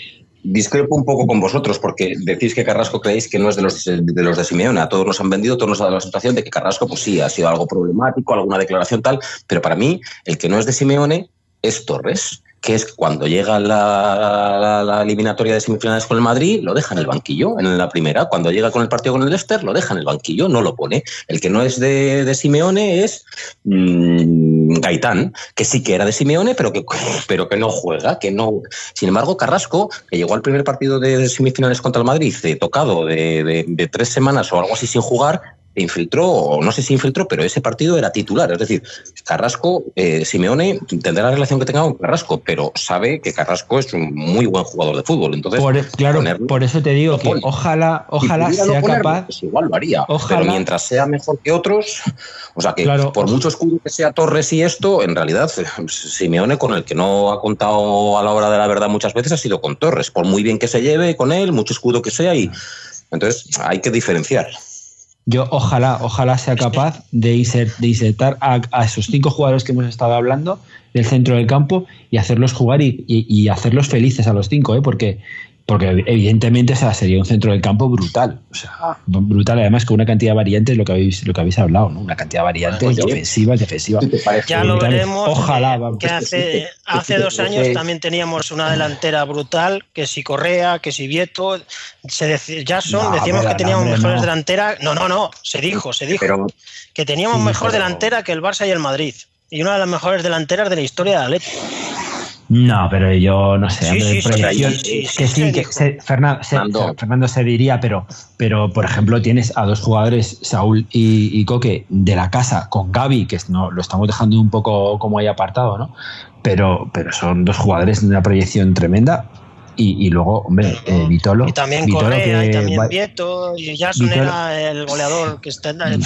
discrepo un poco con vosotros, porque decís que Carrasco creéis que no es de los de, los de Simeone. A todos nos han vendido, todos nos ha dado la sensación de que Carrasco, pues sí, ha sido algo problemático, alguna declaración tal, pero para mí, el que no es de Simeone es Torres, que es cuando llega la, eliminatoria de semifinales con el Madrid, lo deja en el banquillo, en la primera. Cuando llega con el partido con el Leicester, lo deja en el banquillo, no lo pone. El que no es de, Simeone es mm, Gaitán, que sí que era de Simeone, pero que, pero que no juega, que no. Sin embargo, Carrasco, que llegó al primer partido de, semifinales contra el Madrid, tocado de, tres semanas o algo así sin jugar, infiltró, o no sé si infiltró, pero ese partido era titular. Es decir, Carrasco, eh, Simeone tendrá la relación que tenga con Carrasco, pero sabe que Carrasco es un muy buen jugador de fútbol. Entonces, Por, claro, ponerlo- por eso te digo que pone. ojalá, ojalá sea ponerlo, capaz. pues igual lo haría. Ojalá- Pero mientras sea mejor que otros, o sea que Claro. por mucho escudo que sea Torres y esto, en realidad Simeone con el que no ha contado a la hora de la verdad muchas veces ha sido con Torres, por muy bien que se lleve con él, mucho escudo que sea y entonces hay que diferenciar. Yo ojalá, ojalá sea capaz de, inser- de insertar a, a esos cinco jugadores que hemos estado hablando del centro del campo y hacerlos jugar y, y- y hacerlos felices a los cinco, ¿eh? porque, porque evidentemente o sea, sería un centro del campo brutal. O sea, brutal, además con una cantidad de variantes, lo que habéis, lo que habéis hablado, ¿no? Una cantidad de variantes Bueno, ofensivas, defensivas. Ya lo veremos. Ojalá, que- vamos. que hace, hace dos años también teníamos una delantera brutal, que si Correa, que si Vieto, se Jason, No, decíamos que teníamos no, mejores no. delanteras. No, no, no, se dijo, se dijo. Pero que teníamos Sí, mejor pero- delantera que el Barça y el Madrid. Y una de las mejores delanteras de la historia de Atlético. No, pero yo no sé. Sí, sí, proyección- sí, que sí, que se- Fernan- se- Fernando. Fernando se diría, pero, pero por ejemplo tienes a dos jugadores, Saúl y, y Coque, de la casa, con Gaby, que no, lo estamos dejando un poco como ahí apartado, ¿no? Pero, pero son dos jugadores de una proyección tremenda. Y, y luego, hombre, eh, Vitolo. Y también Vitolo Correa, y que también Vieto, y Jason Vitolo- era el goleador que está en la-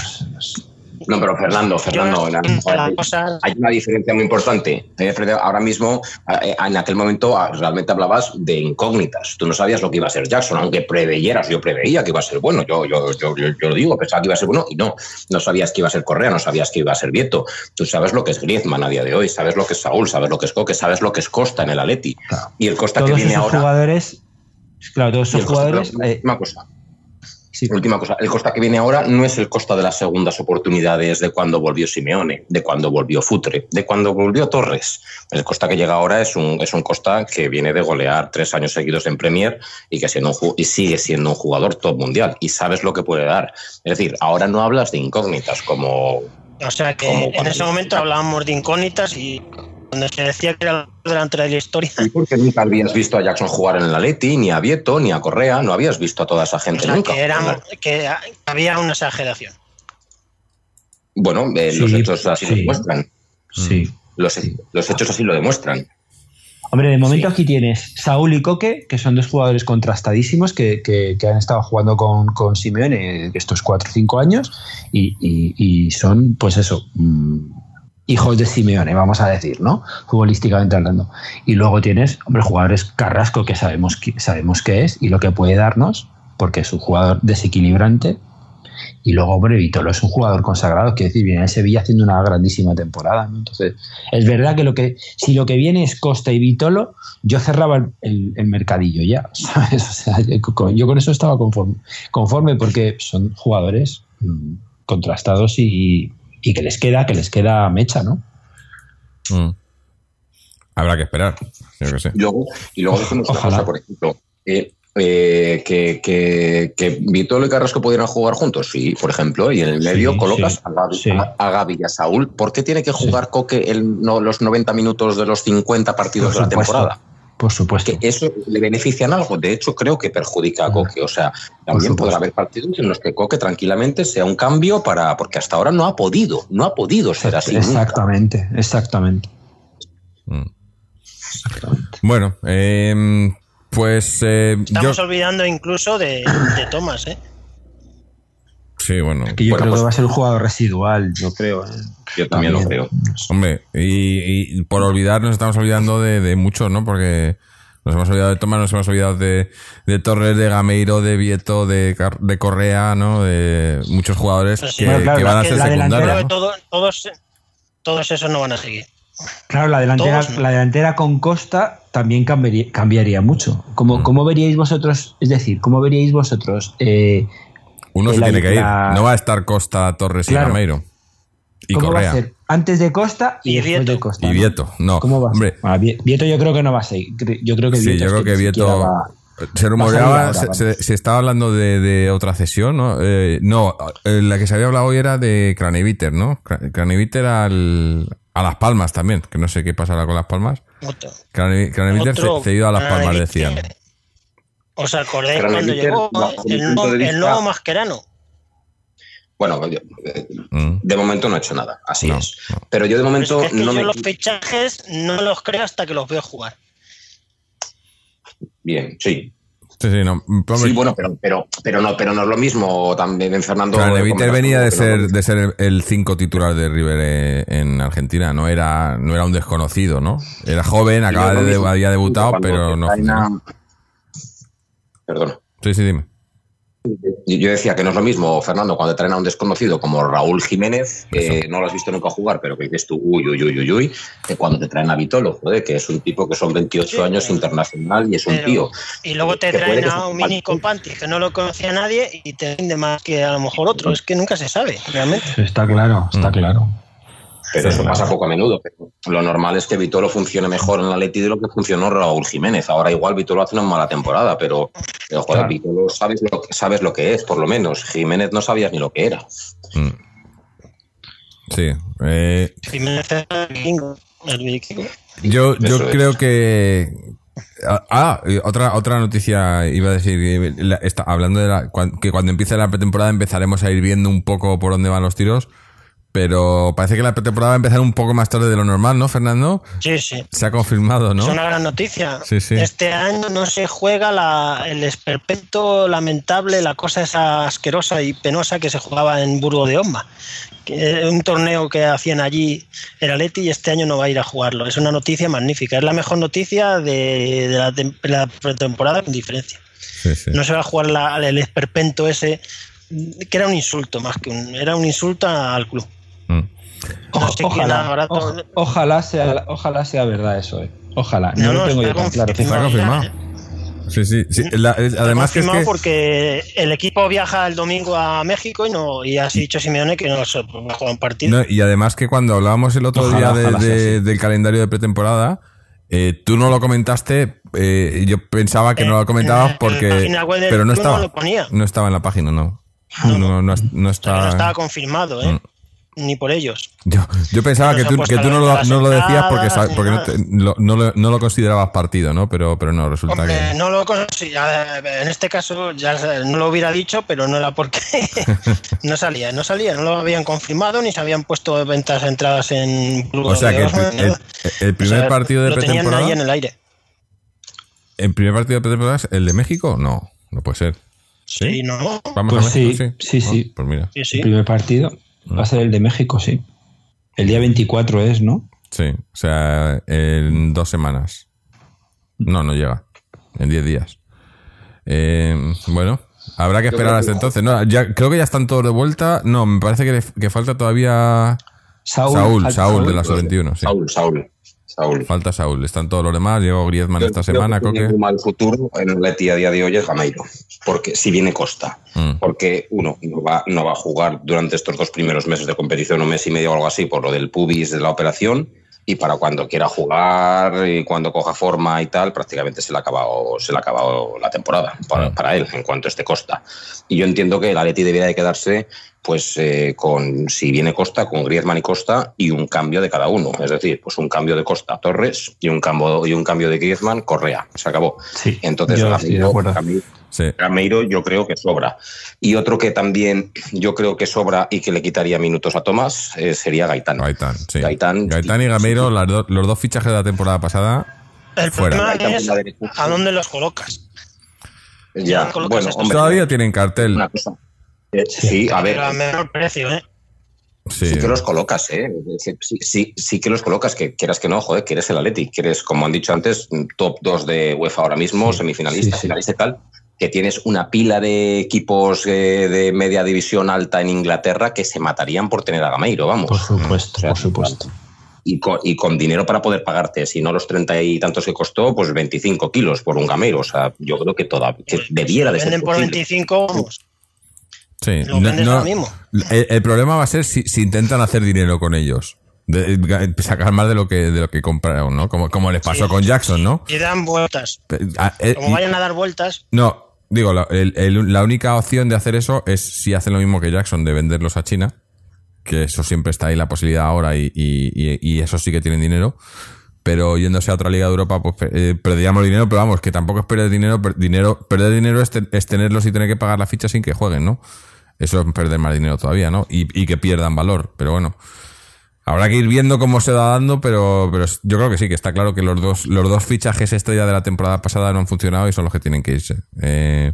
no, pero Fernando, Fernando, Yo, en- las cosas- hay una diferencia muy importante. Eh, Ahora mismo, eh, en aquel momento, ah, realmente hablabas de incógnitas. Tú no sabías lo que iba a ser Jackson, aunque preveyeras. Yo preveía que iba a ser bueno. Yo, yo, yo, yo, yo lo digo, pensaba que iba a ser bueno y no. No sabías que iba a ser Correa, no sabías que iba a ser Vieto. Tú sabes lo que es Griezmann a día de hoy, sabes lo que es Saúl, sabes lo que es Coque, sabes lo que es Costa en el Atleti. Claro. Y el Costa que todos viene esos ahora. jugadores. Claro, todos esos Costa- jugadores. pero, eh, última cosa. Sí, Última cosa, el Costa que viene ahora no es el Costa de las segundas oportunidades de cuando volvió Simeone, de cuando volvió Futre, de cuando volvió Torres. El Costa que llega ahora es un, es un Costa que viene de golear tres años seguidos en Premier y que siendo un ju- y sigue siendo un jugador top mundial y sabes lo que puede dar. Es decir, ahora no hablas de incógnitas como O sea que en ese momento hablábamos de incógnitas y cuando se decía que era el delantero de la historia. ¿Y por qué nunca habías visto a Jackson jugar en el Atleti, ni a Vieto, ni a Correa? No habías visto a toda esa O gente sea, nunca. que, eran, que había una exageración. Bueno, eh, los Sí, hechos así lo sí. demuestran. sí. Los, los hechos así lo demuestran. Hombre, de momento Sí. aquí tienes Saúl y Coque, que son dos jugadores contrastadísimos que, que- que han estado jugando con, con Simeone estos cuatro o cinco años y, y- y son, pues eso, mm, hijos de Simeone, vamos a decir, ¿no? Futbolísticamente hablando. Y luego tienes, hombre, jugadores Carrasco que sabemos que sabemos qué es y lo que puede darnos, porque es un jugador desequilibrante. Y luego, hombre, Vitolo es un jugador consagrado, quiere decir, viene de Sevilla haciendo una grandísima temporada. ¿no? Entonces, es verdad que que si lo que viene es Costa y Vitolo, yo cerraba el, el- el mercadillo ya. ¿sabes? O sea, yo con, yo con eso estaba conforme, conforme porque son jugadores mm, contrastados y, y que les queda, que les queda mecha, ¿no? Mm. Habrá que esperar. Yo que sé. Y luego, y luego decimos una cosa, por ejemplo, eh, eh, que, que, que Vitolo y Carrasco pudieran jugar juntos, sí, por ejemplo, y en el medio Sí, colocas sí, a, Gaby, sí. a- a Gaby y a Saúl. ¿Por qué tiene que jugar Coque el, no, los 90 minutos de los 50 partidos de la supuesto. temporada? Por supuesto. que eso le beneficia en algo. De hecho, creo que perjudica a Coque. O sea, también podrá haber partidos en los que Coque tranquilamente sea un cambio para. Porque hasta ahora no ha podido, no ha podido ser así. nunca. exactamente, exactamente. Mm. Bueno, eh, pues eh, yo. Estamos olvidando incluso de, de Thomas, ¿eh? Sí, bueno. Que yo Bueno, creo pues- que va a ser un jugador residual, yo creo. ¿eh? Yo también lo creo. Hombre, y, y por olvidar nos estamos olvidando de, de muchos, ¿no? Porque nos hemos olvidado de Tomás, nos hemos olvidado de, de Torres, de Gameiro, de Vieto, de, de Correa, ¿no? De muchos jugadores Pues sí. que, Bueno, claro, que van a todos, todos esos no van a seguir. Claro, la delantera, Todos no. la delantera con Costa también cambiaría, cambiaría mucho. ¿Cómo, Mm. cómo veríais vosotros? Es decir, ¿cómo veríais vosotros? eh, Uno se tiene que ir. la- No va a estar Costa, Torres y Claro. Gameiro. Y ¿Cómo Correa. va a ser? Antes de Costa y, Y después Vieto. de Costa. Y ¿no? Vieto. No, ¿Cómo va? a ser? hombre. Ah, Vie- Vieto yo creo que no va a seguir. Cre- Yo creo que Sí, Vieto yo es creo que Vieto. va- Se rumoreaba, se, ahora, se- se estaba hablando de, de otra cesión, ¿no? Eh, no, eh, la que se había hablado hoy era de Craneviter, ¿no? Cra- Craneviter al, a Las Palmas también, que no sé qué pasará con Las Palmas. Craneviter cedido a Las Palmas, decían. ¿Os acordáis cuando llegó el, nuevo- el Mascherano? Bueno, yo- eh, Mm. de momento no he hecho nada, así No, es. no. Pero yo de momento es que, no yo me. los fichajes no los creo hasta que los veo jugar. Bien, sí. Sí, sí, no. Sí, bueno, pero, pero, pero, no, pero no es lo mismo también, Fernando. Craneviter comentas venía de ser, de ser el 5 titular de River eh, en Argentina, no era, no era un desconocido, ¿no? Era joven, acaba de, había debutado, pero no. Perdona. Sí, sí, dime. Yo decía que no es lo mismo, Fernando, cuando te traen a un desconocido como Raúl Jiménez, que no lo has visto nunca jugar, pero que dices tú, uy, uy, uy, uy, uy, que cuando te traen a Vitolo, joder, que es un tipo que son 28 Sí, años pero- internacional y es un pero- tío. Y luego te traen a un mini compantis que no lo conocía nadie y te rinde más que a lo mejor otro. Es que nunca se sabe, realmente. Está claro, está Mm. claro. Pero Sí, eso claro. pasa poco a menudo. Pero lo normal es que Vitolo funcione mejor en la Leti de lo que funcionó Raúl Jiménez. Ahora igual Vitolo hace una mala temporada, pero, pero, joder, Claro. Vitolo sabes lo, que- sabes lo que es, por lo menos. Jiménez no sabías ni lo que era. Mm. Sí. eh, Jiménez era el vikingo. Yo, yo Eso es. creo que. Ah, Ah, otra, otra noticia iba a decir. eh, está, hablando de la, cuan- que cuando empiece la pretemporada empezaremos a ir viendo un poco por dónde van los tiros. Pero parece que la pretemporada va a empezar un poco más tarde de lo normal, ¿no, Fernando? Sí, sí. Se ha confirmado, ¿no? Es una gran noticia. Sí, sí. Este año no se juega la, el esperpento lamentable, la cosa esa asquerosa y penosa que se jugaba en Burgo de Osma. Un torneo que hacían allí el Atleti y este año no va a ir a jugarlo. Es una noticia magnífica. Es la mejor noticia de, de la, tem- la pretemporada con diferencia. Sí. No se va a jugar la- el esperpento ese, que era un insulto más que un. Era un insulto al club. Mm. Ojalá, sea, ojalá sea verdad eso, eh. Ojalá. No, No, lo tengo yo está tan claro. Está confirmado. Sí, sí. sí. La- es- además que es confirmado que. porque el equipo viaja el domingo a México y no y ha dicho Simeone que no se va a jugar un partido. No, y además que cuando hablábamos el otro Ojalá, día de- ojalá sea de- así. del calendario de pretemporada, eh, tú no lo comentaste, eh, yo pensaba que no lo Eh, comentabas porque... Pero no estaba. lo ponía. No estaba en la página, no. No, No, no, estaba... no estaba confirmado, ¿eh? Ni por ellos. Yo, yo pensaba No que tú, que tú no, lo, no decías porque, porque no, te- lo, no lo- no lo considerabas partido, ¿no? Pero, pero no, resulta Hombre, que... no lo. En este caso ya no lo hubiera dicho, pero no era porque no salía, no salía, no lo habían confirmado ni se habían puesto ventas entradas en Burgos O sea de que el, el- el primer O sea, partido de pretemporada... ahí en el aire. ¿El primer partido de pretemporada es el de México? No, no puede ser. ¿Sí? Sí, no. ¿Vamos Pues a México? sí, sí, Ah, sí. Pues mira. Sí, El sí. primer partido va a ser el de México, sí. El día 24 es, ¿no? Sí, o sea, en dos semanas. No, no llega. En diez días. Eh, bueno, habrá que esperar hasta entonces. No, ya, creo que ya están todos de vuelta. No, me parece que, que falta todavía Saúl, Saúl, de la Saúl. sub-21. Sí. Saúl, Saúl. Saúl. Falta Saúl. Están todos los demás. Llegó Griezmann esta semana, que Coque. mal futuro en el Leti a día de hoy es Gameiro. Porque si viene Costa. Mm. Porque uno no va, no va a jugar durante estos dos primeros meses de competición, un mes y medio o algo así, por lo del pubis de la operación. Y para cuando quiera jugar y cuando coja forma y tal, prácticamente se le ha acabado, se le ha acabado la temporada para, Mm. para él, en cuanto esté Costa. Y yo entiendo que el Atleti debería de quedarse pues eh, con, si viene Costa, con Griezmann y Costa y un cambio de cada uno. Es decir, pues un cambio de Costa Torres y un cambio, y un cambio de Griezmann Correa. Se acabó. Sí, Entonces, yo Gameiro- acuerdo. Gameiro- Sí. Gameiro yo creo que sobra. Y otro que también yo creo que sobra y que le quitaría minutos a Tomás eh, sería Gaitán. Gaitán, sí. Gaitán- Gaitán y Gameiro, las do- los dos fichajes de la temporada pasada. El Fuera. problema es a dónde los colocas. Ya, colocas bueno, estos? hombre, Todavía tienen cartel. una cosa. Eh, sí, a ver, Pero a menor precio, ¿eh? Sí. Sí que los colocas, ¿eh? Sí, sí, que los colocas, que quieras que no, joder, que eres el Atleti, que eres, como han dicho antes, top 2 de UEFA ahora mismo, semifinalista, sí, sí. finalista y tal, que tienes una pila de equipos eh, de media división alta en Inglaterra que se matarían por tener a Gameiro, vamos. Por supuesto, O sea, por supuesto. Y con, y con dinero para poder pagarte, si no los 30 y tantos que costó, pues 25 kilos por un Gameiro. O sea, yo creo que, toda, que debiera de ser venden por posible. 25, vamos. Sí. Lo mismo. El, el problema va a ser si, si intentan hacer dinero con ellos. De- de- sacar más de lo que de lo que compraron, ¿no? Como, como les pasó Sí. con Jackson, ¿no? Y dan vueltas. Eh, Como vayan a dar vueltas, No, digo, la, el- el- la única opción de hacer eso es si hacen lo mismo que Jackson, de venderlos a China, que eso siempre está ahí la posibilidad ahora y, y, y- y eso sí que tienen dinero. Pero yéndose a otra liga de Europa, pues eh, perderíamos dinero, pero vamos, que tampoco es perder dinero, dinero perder dinero es, te- es tenerlos y tener que pagar la ficha sin que jueguen, ¿no? Eso es perder más dinero todavía, ¿no? Y, y que pierdan valor, pero bueno. Habrá que ir viendo cómo se va dando, pero, pero yo creo que sí, que está claro que los dos, los dos fichajes estrella de la temporada pasada no han funcionado y son los que tienen que irse. Eh,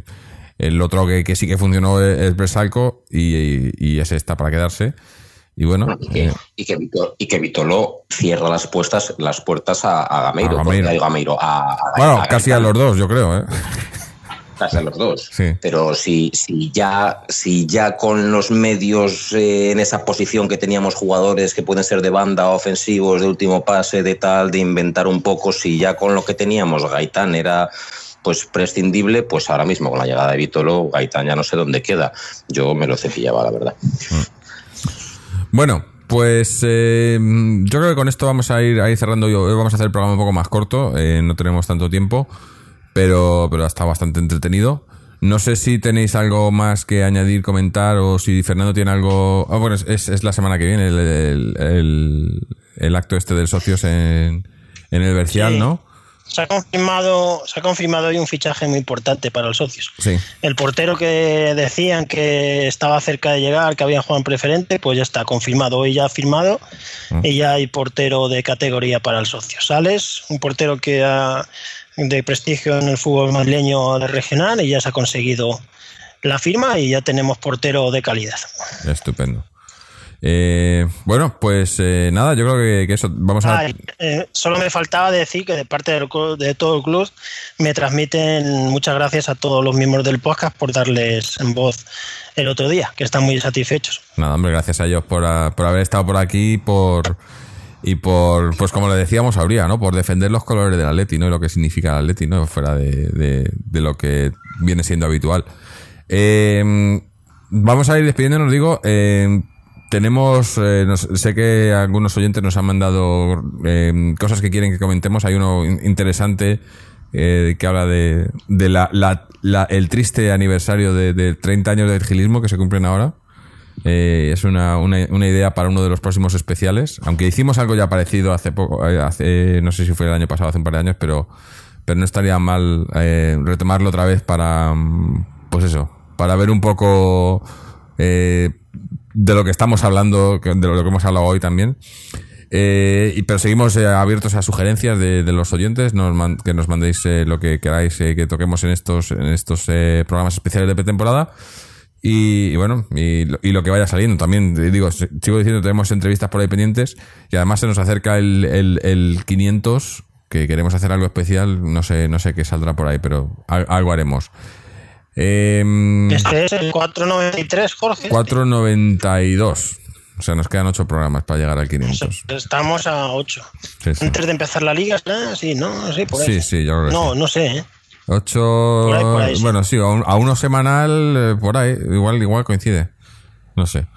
el otro que, sí que funcionó es, es Bresalco y, y, y ese está para quedarse. Y bueno, Y que, eh, y que Vito- y que Vitolo cierra las puertas, las puertas a, a Gameiro. A Gameiro. a Gameiro, a- a- bueno, casi a los dos, yo creo, ¿eh? casi a los dos. Sí. Pero si, si, ya, si ya con los medios eh, en esa posición que teníamos jugadores que pueden ser de banda, ofensivos, de último pase, de tal, de inventar un poco, si ya con lo que teníamos Gaitán era pues prescindible, pues ahora mismo con la llegada de Vitolo, Gaitán ya no sé dónde queda. Yo me lo cepillaba, la verdad. Bueno, pues eh, yo creo que con esto vamos a ir ahí cerrando. Hoy vamos a hacer el programa un poco más corto, eh, no tenemos tanto tiempo, pero, pero ha estado bastante entretenido. No sé si tenéis algo más que añadir, comentar, o si Fernando tiene algo. Ah, bueno, es, es- la semana que viene el, el- el- el acto este de socios en, en el Bercial, Sí. ¿no? Se ha confirmado, se ha confirmado hoy un fichaje muy importante para los socios. Sí. El portero que decían que estaba cerca de llegar, que había jugado en preferente, pues ya está confirmado. Hoy ya ha firmado y ya hay portero de categoría para el socio. Sales, un portero que ha de prestigio en el fútbol madrileño de regional y ya se ha conseguido la firma y ya tenemos portero de calidad. Estupendo. Eh, bueno, pues eh, nada, yo creo que, que eso. Vamos a. Ah, eh, solo me faltaba decir que de parte del de todo el club me transmiten muchas gracias a todos los miembros del podcast por darles en voz el otro día, que están muy satisfechos. Nada, hombre, gracias a ellos por, por haber estado por aquí por y por, pues como le decíamos, habría, ¿no? Por defender los colores del Atleti, ¿no? Y lo que significa el Atleti, ¿no? Fuera de, de- de lo que viene siendo habitual. Eh, vamos a ir despidiéndonos, digo. eh, tenemos, eh, sé que algunos oyentes nos han mandado eh, cosas que quieren que comentemos. Hay uno in- interesante eh, que habla de, de la, la- el triste aniversario de, de 30 años del gilismo que se cumplen ahora. Eh, es una, una, idea para uno de los próximos especiales. Aunque hicimos algo ya parecido hace poco, hace, no sé si fue el año pasado, hace un par de años, pero, pero no estaría mal retomarlo otra vez para, mm, pues eso, para ver un poco de lo que estamos hablando, de lo que hemos hablado hoy también. Eh, y, pero seguimos eh, abiertos a sugerencias de, de los oyentes, nos que nos mandéis eh, lo que queráis eh, que toquemos en estos, en estos programas especiales de pretemporada. Y, bueno, y, lo- y lo que vaya saliendo también. Digo, sigo diciendo, tenemos entrevistas por ahí pendientes y además se nos acerca el, el, el 500, que queremos hacer algo especial. No sé, no sé qué saldrá por ahí, pero al- algo haremos. Em, Este es el 493, Jorge. 492. O sea, nos quedan 8 programas para llegar al 500. Estamos a 8. Sí, sí. Antes de empezar la liga, ¿será? Sí, ¿no? Sí, por ahí. Sí, sí, creo que No, sí. no sé, ¿eh? 8. Por ahí, por ahí, sí. Bueno, sí, a, un- a uno semanal, eh, por ahí. Igual, igual coincide. No sé.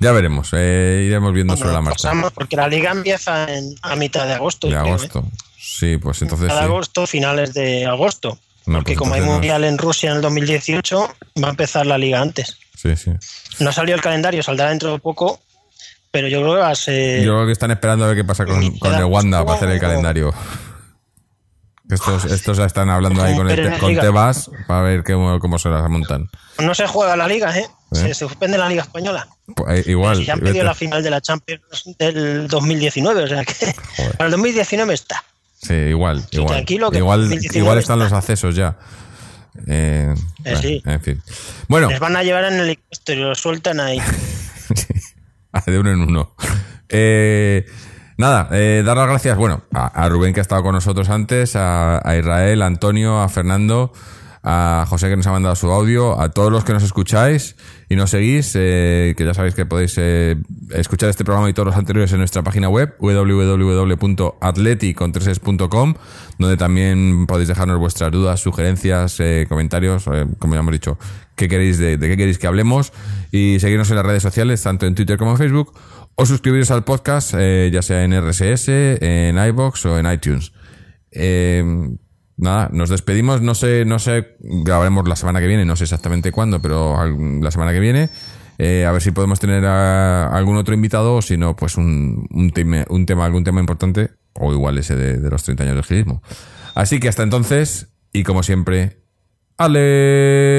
Ya veremos. eh, iremos viendo sobre la Bueno, marcha. porque la liga empieza en- a mitad de agosto. De creo, ¿eh? agosto. Sí, pues entonces Mitad de agosto, finales de agosto. No, porque pues como hay no- mundial en Rusia en el 2018, va a empezar la liga antes. Sí, sí. No ha salido el calendario, saldrá dentro de poco, pero yo creo que va a ser. Yo creo que están esperando a ver qué pasa con, con el Wanda para hacer el calendario. Estos, estos ya están hablando ahí con, el, con. Tebas para ver cómo, cómo se las montan. No se juega la liga, ¿eh? ¿Eh? Se, se suspende la liga española. Pues, eh, igual. Si ya han vete. pedido la final de la Champions del 2019, o sea que Joder. para el 2019 está. Sí, igual. Sí, igual. tranquilo, que igual, 2019 igual están está. los accesos ya. Eh, bueno, sí. En fin. Bueno, Les van a llevar en el helicóptero y lo sueltan ahí. de uno en uno. Eh, nada, eh, dar las gracias, bueno, a, a Rubén que ha estado con nosotros antes, a, a Israel, a Antonio, a Fernando, a José que nos ha mandado su audio, a todos los que nos escucháis y nos seguís, eh, que ya sabéis que podéis eh, escuchar este programa y todos los anteriores en nuestra página web www.atleti.com donde también podéis dejarnos vuestras dudas, sugerencias, eh, comentarios, eh, como ya hemos dicho, qué queréis de, qué queréis que hablemos y seguirnos en las redes sociales, tanto en Twitter como en Facebook, o suscribiros al podcast, ya sea en RSS, en iBox o en iTunes. Nada, nos despedimos. No sé, no sé, grabaremos la semana que viene, no sé exactamente cuándo, pero la semana que viene. Eh, a ver si podemos tener algún otro invitado o si no, pues un, un, un tema, algún tema importante o igual ese de, de los 30 años del gilismo. Así que hasta entonces, y como siempre, Aleti.